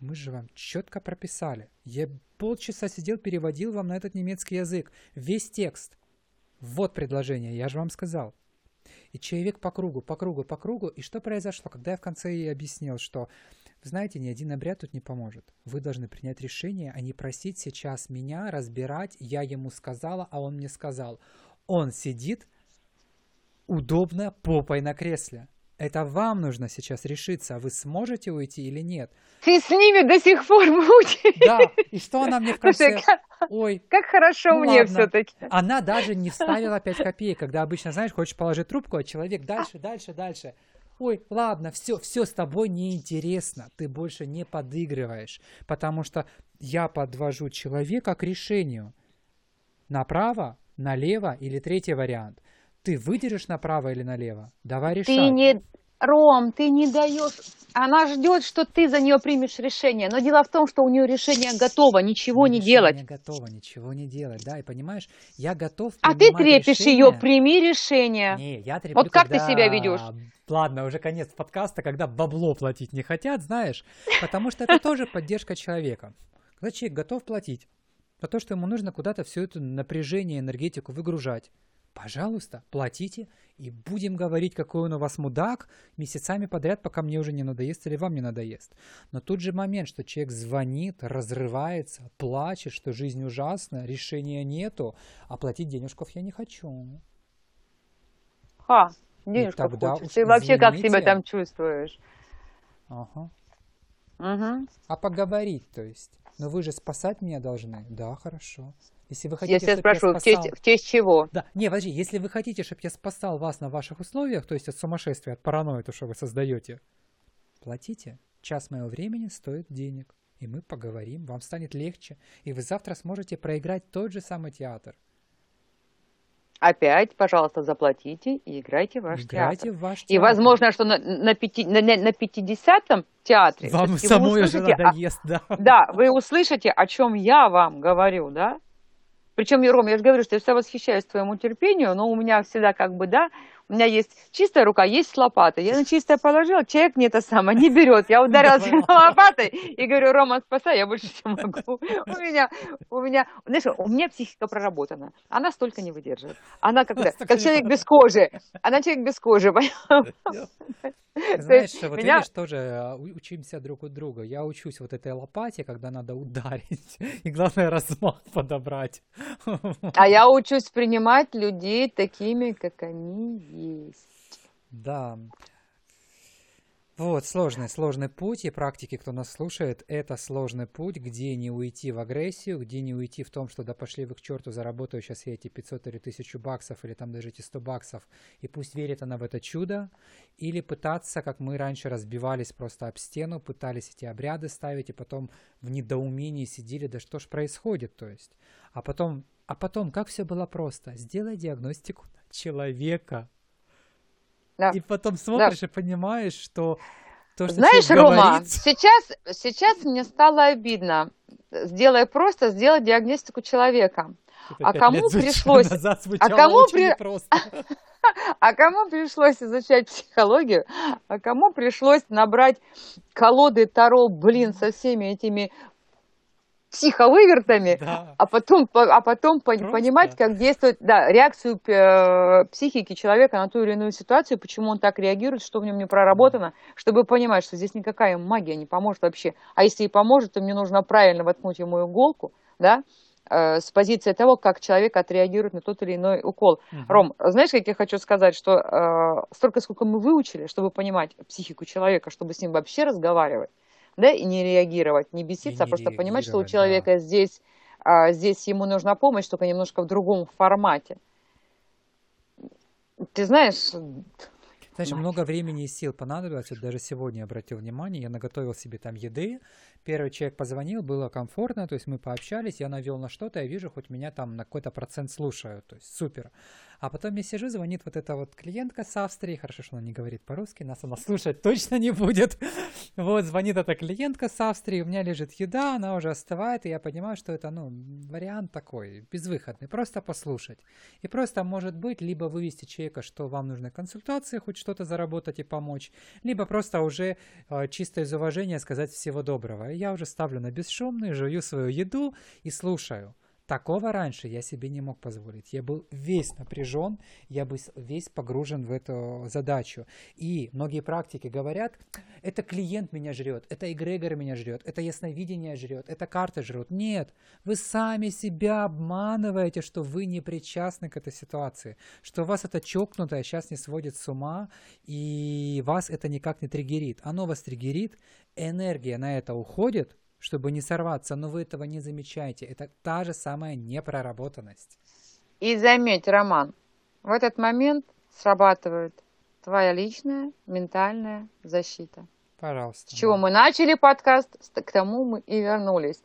мы же вам четко прописали. Я полчаса сидел, переводил вам на этот немецкий язык весь текст. Вот предложение, я же вам сказал. И человек по кругу, по кругу, по кругу. И что произошло, когда я в конце ей объяснил, что знаете, ни один обряд тут не поможет. Вы должны принять решение, а не просить сейчас меня разбирать. Я ему сказала, а он мне сказал. Он сидит удобно попой на кресле. Это вам нужно сейчас решиться, а вы сможете уйти или нет. Ты с ними до сих пор мучаешь. Да, и что она мне в конце... Ой, как хорошо ну мне все-таки. Она даже не вставила 5 копеек, когда обычно, знаешь, хочешь положить трубку, а человек дальше, дальше, дальше ой, ладно, все, все с тобой неинтересно, ты больше не подыгрываешь, потому что я подвожу человека к решению. Направо, налево или третий вариант. Ты выдержишь направо или налево? Давай решай. Ты не, Ром, ты не даешь. Она ждет, что ты за нее примешь решение. Но дело в том, что у нее решение готово, ничего не решение делать. готово, ничего не делать, да, и понимаешь, я готов. А ты трепишь решение. ее, прими решение. Не, я треплю, Вот как когда... ты себя ведешь? Ладно, уже конец подкаста, когда бабло платить не хотят, знаешь, потому что это тоже поддержка человека. Когда человек готов платить за то, что ему нужно куда-то все это напряжение, энергетику выгружать, пожалуйста, платите, и будем говорить, какой он у вас мудак месяцами подряд, пока мне уже не надоест или вам не надоест. Но тут же момент, что человек звонит, разрывается, плачет, что жизнь ужасна, решения нету, а платить денежков я не хочу. А, денежков хочешь. Ты вообще извините. как себя там чувствуешь? Ага. Угу. А поговорить, то есть. Но вы же спасать меня должны. Да, хорошо. Если вы хотите, если я спрашиваю, я спасал... в, честь, в честь чего? Да, не, подожди, если вы хотите, чтобы я спасал вас на ваших условиях, то есть от сумасшествия, от паранойи, то, что вы создаете, платите. Час моего времени стоит денег. И мы поговорим, вам станет легче, и вы завтра сможете проиграть тот же самый театр. Опять, пожалуйста, заплатите и играйте в ваш играйте театр. В ваш театр. И возможно, что на, на, пяти, на, на 50-м театре вам самой уже надоест, да. Да, вы услышите, о чем я вам говорю, да? Причем, Ром, я же говорю, что я всегда восхищаюсь твоему терпению, но у меня всегда как бы, да, у меня есть чистая рука, есть лопата. Я на чистое положила, человек не это самое, не берет. Я ударилась лопатой и говорю, Рома, спасай, я больше не могу. У меня, у меня, знаешь, у меня психика проработана. Она столько не выдерживает. Она как, как человек без кожи. Она человек без кожи. Знаешь, вот меня... видишь, тоже а, учимся друг у друга. Я учусь вот этой лопате, когда надо ударить. И главное, размах подобрать. А я учусь принимать людей такими, как они есть. Да. Вот, сложный, сложный путь, и практики, кто нас слушает, это сложный путь, где не уйти в агрессию, где не уйти в том, что да пошли вы к черту, заработаю сейчас я эти 500 или 1000 баксов, или там даже эти 100 баксов, и пусть верит она в это чудо, или пытаться, как мы раньше разбивались просто об стену, пытались эти обряды ставить, и потом в недоумении сидели, да что ж происходит, то есть. А потом, а потом, как все было просто, сделай диагностику человека, да. и потом смотришь да. и понимаешь, что то, что Знаешь, Рома, говорит... сейчас, сейчас мне стало обидно. Сделай просто, сделай диагностику человека. А кому пришлось... А кому при... А кому пришлось изучать психологию, а кому пришлось набрать колоды Таро, блин, со всеми этими психовывертами, да. а потом, а потом Просто. понимать, как действует да, реакцию э, психики человека на ту или иную ситуацию, почему он так реагирует, что в нем не проработано, чтобы понимать, что здесь никакая магия не поможет вообще. А если и поможет, то мне нужно правильно воткнуть ему иголку, да, э, с позиции того, как человек отреагирует на тот или иной укол. Угу. Ром, знаешь, как я хочу сказать, что э, столько, сколько мы выучили, чтобы понимать психику человека, чтобы с ним вообще разговаривать, да, и не реагировать, не беситься, а просто понимать, что у человека да. здесь, а, здесь ему нужна помощь, только немножко в другом формате. Ты знаешь, знаешь, много времени и сил понадобилось. Вот даже сегодня обратил внимание, я наготовил себе там еды. Первый человек позвонил, было комфортно, то есть мы пообщались, я навел на что-то, я вижу, хоть меня там на какой-то процент слушают, то есть супер. А потом я сижу, звонит вот эта вот клиентка с Австрии, хорошо, что она не говорит по-русски, нас она слушать точно не будет. Вот, звонит эта клиентка с Австрии, у меня лежит еда, она уже остывает, и я понимаю, что это, ну, вариант такой, безвыходный, просто послушать. И просто, может быть, либо вывести человека, что вам нужны консультации, хоть что-то заработать и помочь, либо просто уже э, чисто из уважения сказать всего доброго. И я уже ставлю на бесшумный, жую свою еду и слушаю. Такого раньше я себе не мог позволить. Я был весь напряжен, я был весь погружен в эту задачу. И многие практики говорят, это клиент меня жрет, это эгрегор меня жрет, это ясновидение жрет, это карта жрет. Нет, вы сами себя обманываете, что вы не причастны к этой ситуации, что вас это чокнутое сейчас не сводит с ума, и вас это никак не триггерит. Оно вас триггерит, энергия на это уходит, чтобы не сорваться, но вы этого не замечаете. Это та же самая непроработанность. И заметь, Роман, в этот момент срабатывает твоя личная ментальная защита. Пожалуйста. С чего мы начали подкаст, к тому мы и вернулись.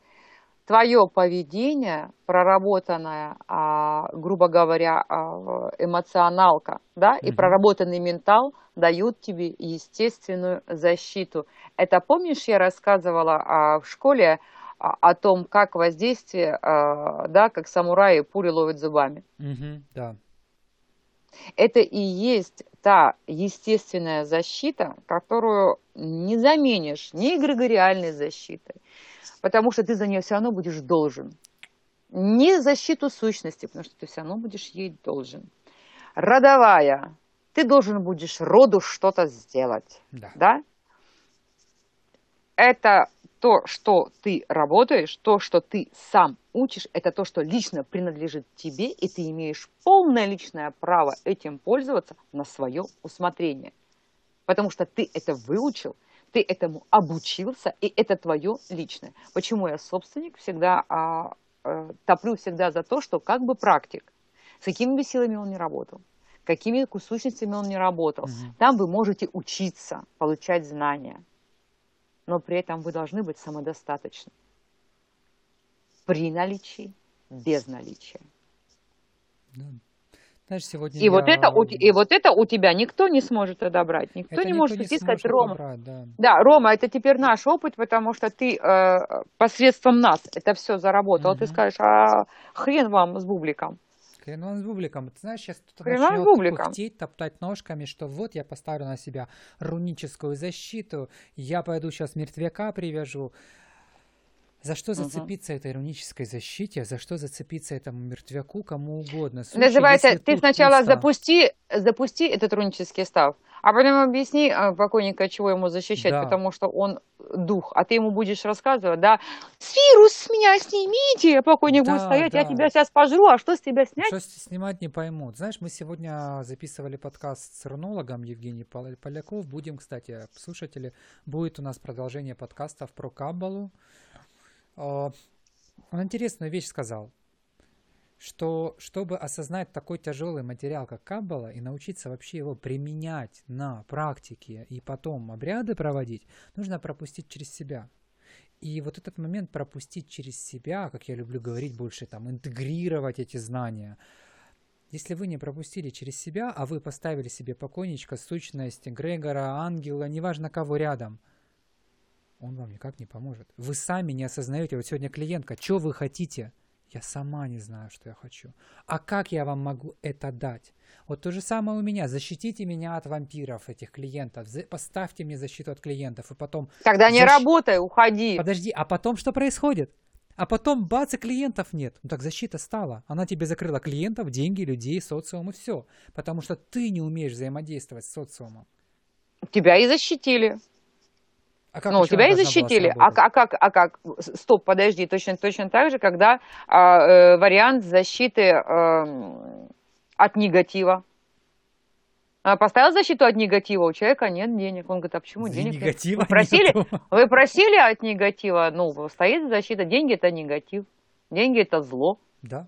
Твое поведение, проработанное, а, грубо говоря, а, эмоционалка, да, и проработанный ментал дают тебе естественную защиту. Это помнишь, я рассказывала а, в школе а, о том, как воздействие, да, как самураи пули ловят зубами. Угу, да. Это и есть та естественная защита, которую не заменишь ни эгрегориальной защитой, потому что ты за нее все равно будешь должен. Не защиту сущности, потому что ты все равно будешь ей должен. Родовая. Ты должен будешь роду что-то сделать. Да. да? это то, что ты работаешь, то, что ты сам учишь, это то, что лично принадлежит тебе, и ты имеешь полное личное право этим пользоваться на свое усмотрение. Потому что ты это выучил, ты этому обучился, и это твое личное. Почему я собственник всегда а, а, топлю всегда за то, что как бы практик, с какими бы силами он не работал, какими сущностями он не работал, угу. там вы можете учиться, получать знания – но при этом вы должны быть самодостаточны. При наличии, без наличия. Да. Знаешь, сегодня и, я... вот это у, и вот это у тебя никто не сможет отобрать. Никто это не никто может не сказать, Рома. Отобрать, да. да, Рома, это теперь наш опыт, потому что ты э, посредством нас это все заработал. Угу. Ты скажешь, а хрен вам с бубликом. Хрен с бубликом. Ты знаешь, сейчас кто-то начнет бубликом. пыхтеть, топтать ножками, что вот я поставлю на себя руническую защиту, я пойду сейчас мертвяка привяжу. За что зацепиться угу. этой рунической защите, за что зацепиться этому мертвяку, кому угодно. Слушай, Называется, ты сначала запусти, запусти этот рунический став, а потом объясни а, покойника, чего ему защищать, да. потому что он дух, а ты ему будешь рассказывать, да, вирус с меня снимите, покойник да, будет стоять, да. я тебя сейчас пожру, а что с тебя снять? Что снимать не поймут. Знаешь, мы сегодня записывали подкаст с рунологом Евгений Поляков, будем, кстати, слушатели, будет у нас продолжение подкастов про Каббалу, он интересную вещь сказал, что чтобы осознать такой тяжелый материал, как Каббала, и научиться вообще его применять на практике и потом обряды проводить, нужно пропустить через себя. И вот этот момент пропустить через себя, как я люблю говорить больше, там, интегрировать эти знания, Если вы не пропустили через себя, а вы поставили себе покойничка, сущность, Грегора, ангела, неважно кого рядом, он вам никак не поможет. Вы сами не осознаете. Вот сегодня клиентка, что вы хотите? Я сама не знаю, что я хочу. А как я вам могу это дать? Вот то же самое у меня. Защитите меня от вампиров, этих клиентов. Поставьте мне защиту от клиентов. И потом... Тогда не защ... работай, уходи. Подожди, а потом что происходит? А потом, бац, и клиентов нет. Ну так защита стала. Она тебе закрыла клиентов, деньги, людей, социум и все. Потому что ты не умеешь взаимодействовать с социумом. Тебя и защитили. А как ну, тебя и защитили. А, а как, а как? Стоп, подожди, точно, точно так же, когда а, э, вариант защиты э, от негатива. А, поставил защиту от негатива, у человека нет денег. Он говорит, а почему За денег негатива нет? Вы просили, вы просили от негатива? Ну, стоит защита. Деньги – это негатив. Деньги – это зло. Да.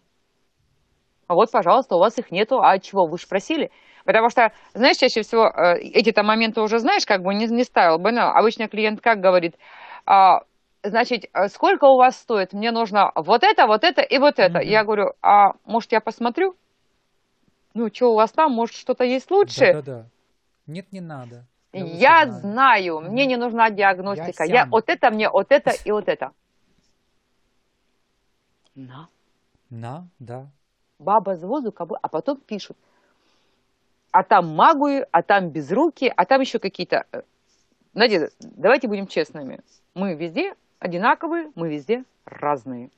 А вот, пожалуйста, у вас их нету. А чего? Вы же просили. Потому что, знаешь, чаще всего э, эти-то моменты уже знаешь, как бы не, не ставил бы. Но обычно клиент как говорит, а, значит, э, сколько у вас стоит? Мне нужно вот это, вот это и вот это. Mm-hmm. Я говорю, а может я посмотрю? Ну, что у вас там, может что-то есть лучше? Да-да-да. Нет, не надо. Я, я знаю, mm-hmm. мне не нужна диагностика. Я, я вот это мне, вот это и вот это. На. На, да. Баба с воздуха, а потом пишут а там магуи, а там безруки, а там еще какие-то... Э, Надежда, давайте будем честными. Мы везде одинаковые, мы везде разные.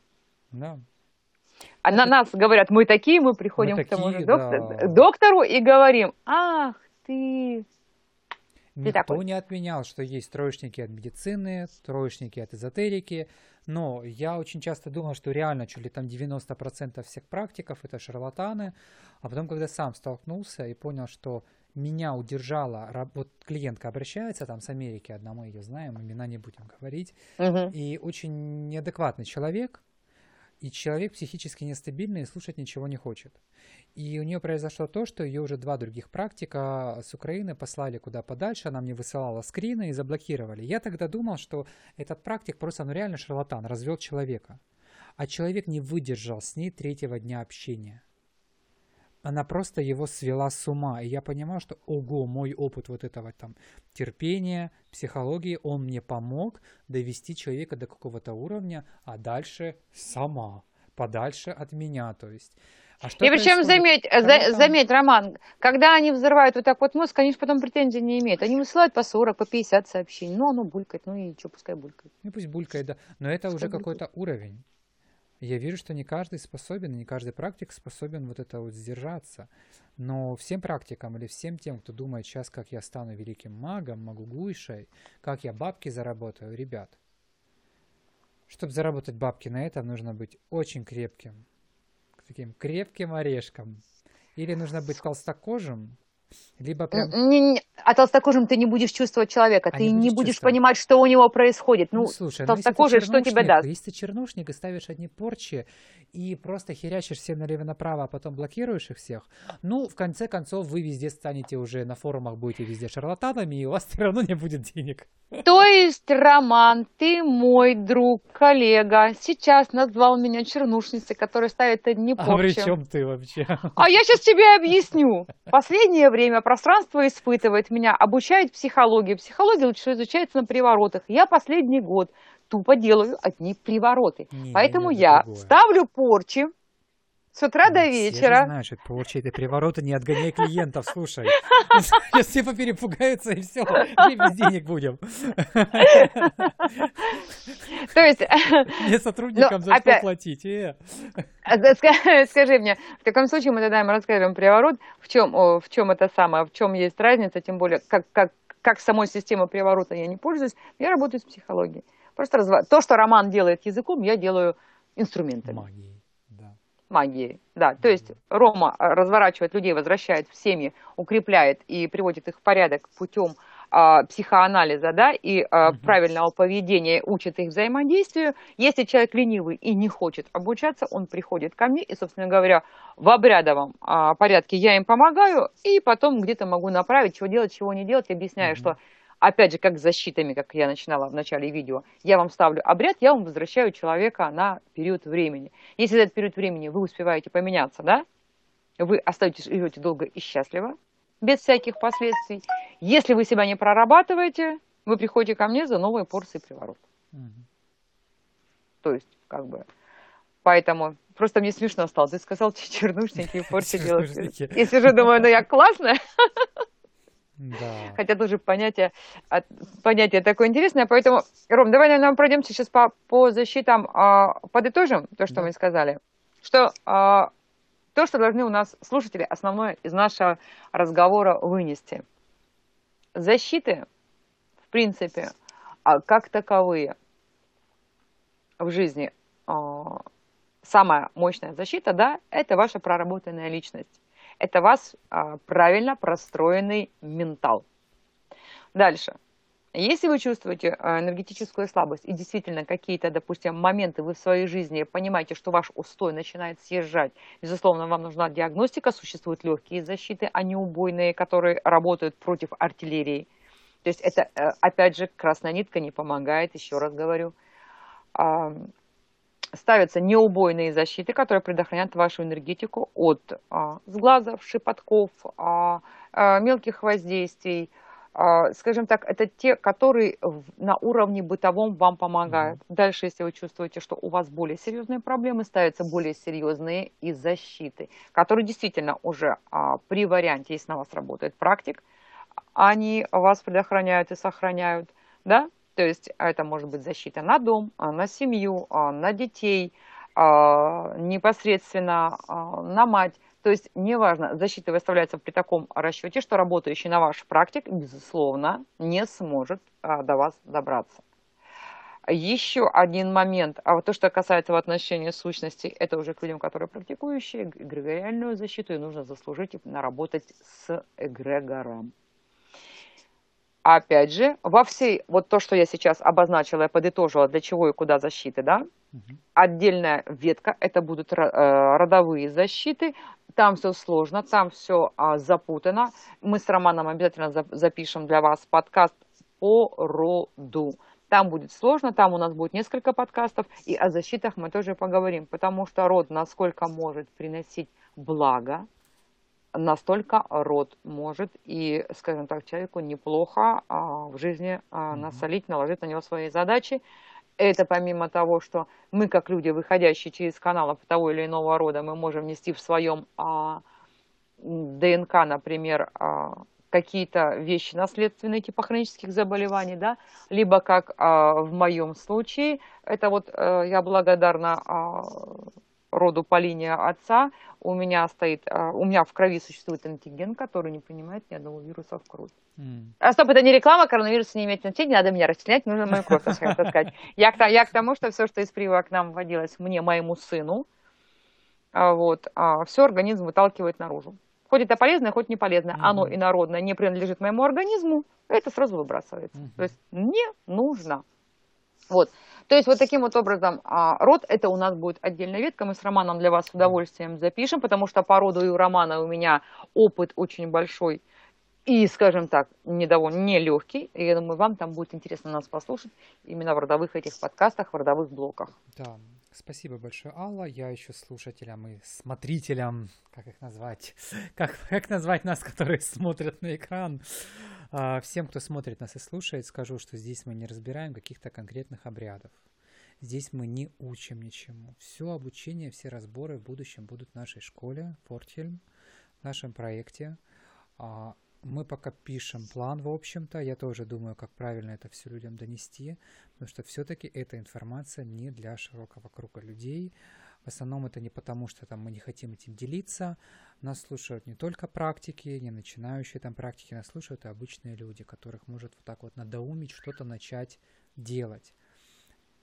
Да. А на нас говорят, мы такие, мы приходим мы к тому же доктор, да. доктору и говорим, ах ты, Никто такой. не отменял, что есть троечники от медицины, троечники от эзотерики, но я очень часто думал, что реально чуть ли там 90% всех практиков это шарлатаны, а потом, когда сам столкнулся и понял, что меня удержала, вот клиентка обращается там с Америки, одна мы ее знаем, имена не будем говорить, угу. и очень неадекватный человек, и человек психически нестабильный и слушать ничего не хочет. И у нее произошло то, что ее уже два других практика с Украины послали куда подальше, она мне высылала скрины и заблокировали. Я тогда думал, что этот практик просто, ну реально шарлатан, развел человека. А человек не выдержал с ней третьего дня общения. Она просто его свела с ума. И я понимаю, что, ого, мой опыт вот этого там терпения, психологии, он мне помог довести человека до какого-то уровня, а дальше сама, подальше от меня. То есть а что и причем, заметь, за, заметь, Роман, когда они взрывают вот так вот мозг, они же потом претензий не имеют. Они высылают по 40, по 50 сообщений. Ну, оно булькает, ну и что, пускай булькает. Ну, пусть булькает, да. Но это пускай уже какой-то уровень. Я вижу, что не каждый способен, не каждый практик способен вот это вот сдержаться. Но всем практикам или всем тем, кто думает сейчас, как я стану великим магом, могу гуйшей, как я бабки заработаю, ребят, чтобы заработать бабки на это, нужно быть очень крепким, таким крепким орешком. Или нужно быть толстокожим, либо прям... Не, не, а толстокожим ты не будешь чувствовать человека, а ты не, будешь, будешь понимать, что у него происходит. Ну, ну слушай, толстокожий, ну, что тебе даст? Если ты чернушник и ставишь одни порчи, и просто херячишь всем налево-направо, а потом блокируешь их всех, ну, в конце концов, вы везде станете уже на форумах, будете везде шарлатанами, и у вас все равно не будет денег. То есть, Роман, ты мой друг, коллега, сейчас назвал меня чернушницей, которая ставит одни порчи. А при чем ты вообще? А я сейчас тебе объясню. Последнее время пространство испытывает меня, обучает психологии. Психология лучше изучается на приворотах. Я последний год тупо делаю одни привороты. Не, Поэтому не, я другое. ставлю порчи с утра до вечера. Я знаю, что это привороты, не отгоняй клиентов, слушай. Сейчас все поперепугаются и все, и без денег будем. То есть... Мне сотрудникам за что платить? Э. Скажи мне, в каком случае мы тогда им расскажем приворот, в чем, в чем это самое, в чем есть разница, тем более, как, как, как самой системой приворота я не пользуюсь, я работаю с психологией. Просто разв... то, что Роман делает языком, я делаю инструментами. Магией, да. Магией, да. То есть Рома разворачивает людей, возвращает в семьи, укрепляет и приводит их в порядок путем а, психоанализа, да, и а, угу. правильного поведения, учит их взаимодействию. Если человек ленивый и не хочет обучаться, он приходит ко мне, и, собственно говоря, в обрядовом а, порядке я им помогаю, и потом где-то могу направить, чего делать, чего не делать, объясняю, угу. что опять же, как с защитами, как я начинала в начале видео, я вам ставлю обряд, я вам возвращаю человека на период времени. Если за этот период времени вы успеваете поменяться, да, вы остаетесь, живете долго и счастливо, без всяких последствий. Если вы себя не прорабатываете, вы приходите ко мне за новые порции приворот. Угу. То есть, как бы, поэтому просто мне смешно стало. Ты сказал, чернушники порции делать. И сижу, думаю, ну я классная. Да. Хотя тоже понятие, понятие такое интересное. Поэтому, Ром, давай, наверное, пройдемся сейчас по, по защитам, а, подытожим то, что да. мы сказали. Что а, то, что должны у нас слушатели основное из нашего разговора вынести. Защиты, в принципе, а, как таковые в жизни, самая мощная защита, да, это ваша проработанная личность это вас а, правильно простроенный ментал. Дальше. Если вы чувствуете а, энергетическую слабость и действительно какие-то, допустим, моменты вы в своей жизни понимаете, что ваш устой начинает съезжать, безусловно, вам нужна диагностика, существуют легкие защиты, а не убойные, которые работают против артиллерии. То есть это, э, опять же, красная нитка не помогает, еще раз говорю ставятся неубойные защиты, которые предохранят вашу энергетику от а, сглазов, шепотков, а, а, мелких воздействий. А, скажем так, это те, которые на уровне бытовом вам помогают. Mm-hmm. Дальше, если вы чувствуете, что у вас более серьезные проблемы, ставятся более серьезные и защиты, которые действительно уже а, при варианте, если на вас работает практик, они вас предохраняют и сохраняют. Да? То есть это может быть защита на дом, а, на семью, а, на детей, а, непосредственно на мать. То есть, неважно, защита выставляется при таком расчете, что работающий на ваш практик, безусловно, не сможет до вас добраться. Еще один момент, а вот то, что касается в отношении сущности, это уже к людям, которые практикующие, эгрегориальную защиту, и нужно заслужить и наработать с эгрегором опять же, во всей, вот то, что я сейчас обозначила, я подытожила, для чего и куда защиты, да, угу. отдельная ветка, это будут э, родовые защиты, там все сложно, там все а, запутано. Мы с Романом обязательно запишем для вас подкаст по роду. Там будет сложно, там у нас будет несколько подкастов, и о защитах мы тоже поговорим, потому что род насколько может приносить благо, настолько род может и, скажем так, человеку неплохо а, в жизни а, насолить, наложить на него свои задачи. Это помимо того, что мы, как люди, выходящие через каналов того или иного рода, мы можем нести в своем а, ДНК, например, а, какие-то вещи наследственные, типа хронических заболеваний, да, либо, как а, в моем случае, это вот а, я благодарна а, роду по линии отца, у меня стоит, а, у меня в крови существует антиген, который не принимает ни одного вируса в кровь. Mm. А стоп, это не реклама, коронавирус не имеет значения, не надо меня расчленять, нужно мою кровь таскать. Я, я к тому, что все, что из прививок к нам вводилось мне, моему сыну, а, вот, а, все организм выталкивает наружу. Хоть это полезное, хоть не полезное, mm-hmm. оно инородное не принадлежит моему организму, это сразу выбрасывается. Mm-hmm. То есть не нужно. Вот. То есть вот таким вот образом а, род, это у нас будет отдельная ветка, мы с Романом для вас с удовольствием запишем, потому что по роду и у Романа у меня опыт очень большой и, скажем так, недовольно нелегкий. И я думаю, вам там будет интересно нас послушать именно в родовых этих подкастах, в родовых блоках. Да, Спасибо большое, Алла. Я еще слушателям и смотрителям, как их назвать, как, как назвать нас, которые смотрят на экран. А, всем, кто смотрит нас и слушает, скажу, что здесь мы не разбираем каких-то конкретных обрядов. Здесь мы не учим ничему. Все обучение, все разборы в будущем будут в нашей школе, Фортхельм, в нашем проекте. А, мы пока пишем план, в общем-то. Я тоже думаю, как правильно это все людям донести, потому что все-таки эта информация не для широкого круга людей. В основном это не потому, что там мы не хотим этим делиться. Нас слушают не только практики, не начинающие там практики, нас слушают и обычные люди, которых может вот так вот надоумить что-то начать делать.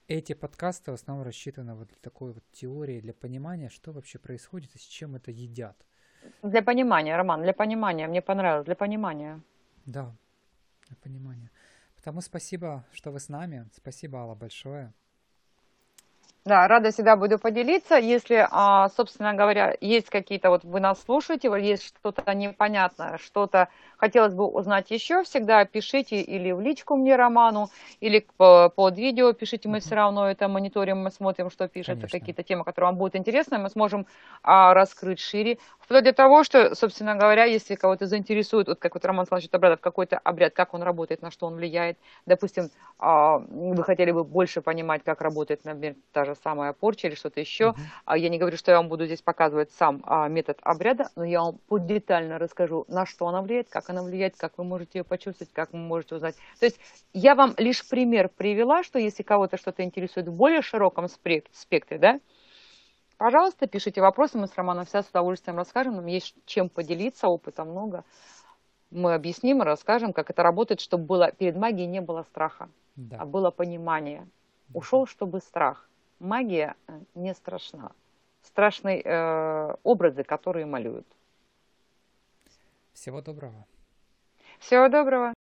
Эти подкасты в основном рассчитаны вот для такой вот теории, для понимания, что вообще происходит и с чем это едят. Для понимания, Роман, для понимания. Мне понравилось, для понимания. Да, для понимания. Потому спасибо, что вы с нами. Спасибо, Алла, большое. Да, рада всегда буду поделиться. Если, а, собственно говоря, есть какие-то, вот вы нас слушаете, есть что-то непонятное, что-то хотелось бы узнать еще, всегда пишите или в личку мне, Роману, или под видео пишите, мы все равно это мониторим, мы смотрим, что пишет, какие-то темы, которые вам будут интересны, мы сможем а, раскрыть шире. Вплоть до того, что, собственно говоря, если кого-то заинтересует, вот как вот Роман Славович Обрадов, какой-то обряд, как он работает, на что он влияет, допустим, а, вы хотели бы больше понимать, как работает, например, та же самая порча или что-то еще, uh-huh. А, я не говорю, что я вам буду здесь показывать сам а, метод обряда, но я вам детально расскажу, на что она влияет, как она влияет, как вы можете ее почувствовать, как вы можете узнать. То есть я вам лишь пример привела, что если кого-то что-то интересует в более широком спектре, да, пожалуйста, пишите вопросы, мы с Романом вся с удовольствием расскажем, нам есть чем поделиться, опыта много. Мы объясним и расскажем, как это работает, чтобы было, перед магией не было страха, да. а было понимание. Ушел, чтобы страх. Магия э, не страшна. Страшные э, образы, которые малюют. Всего доброго. Всего доброго.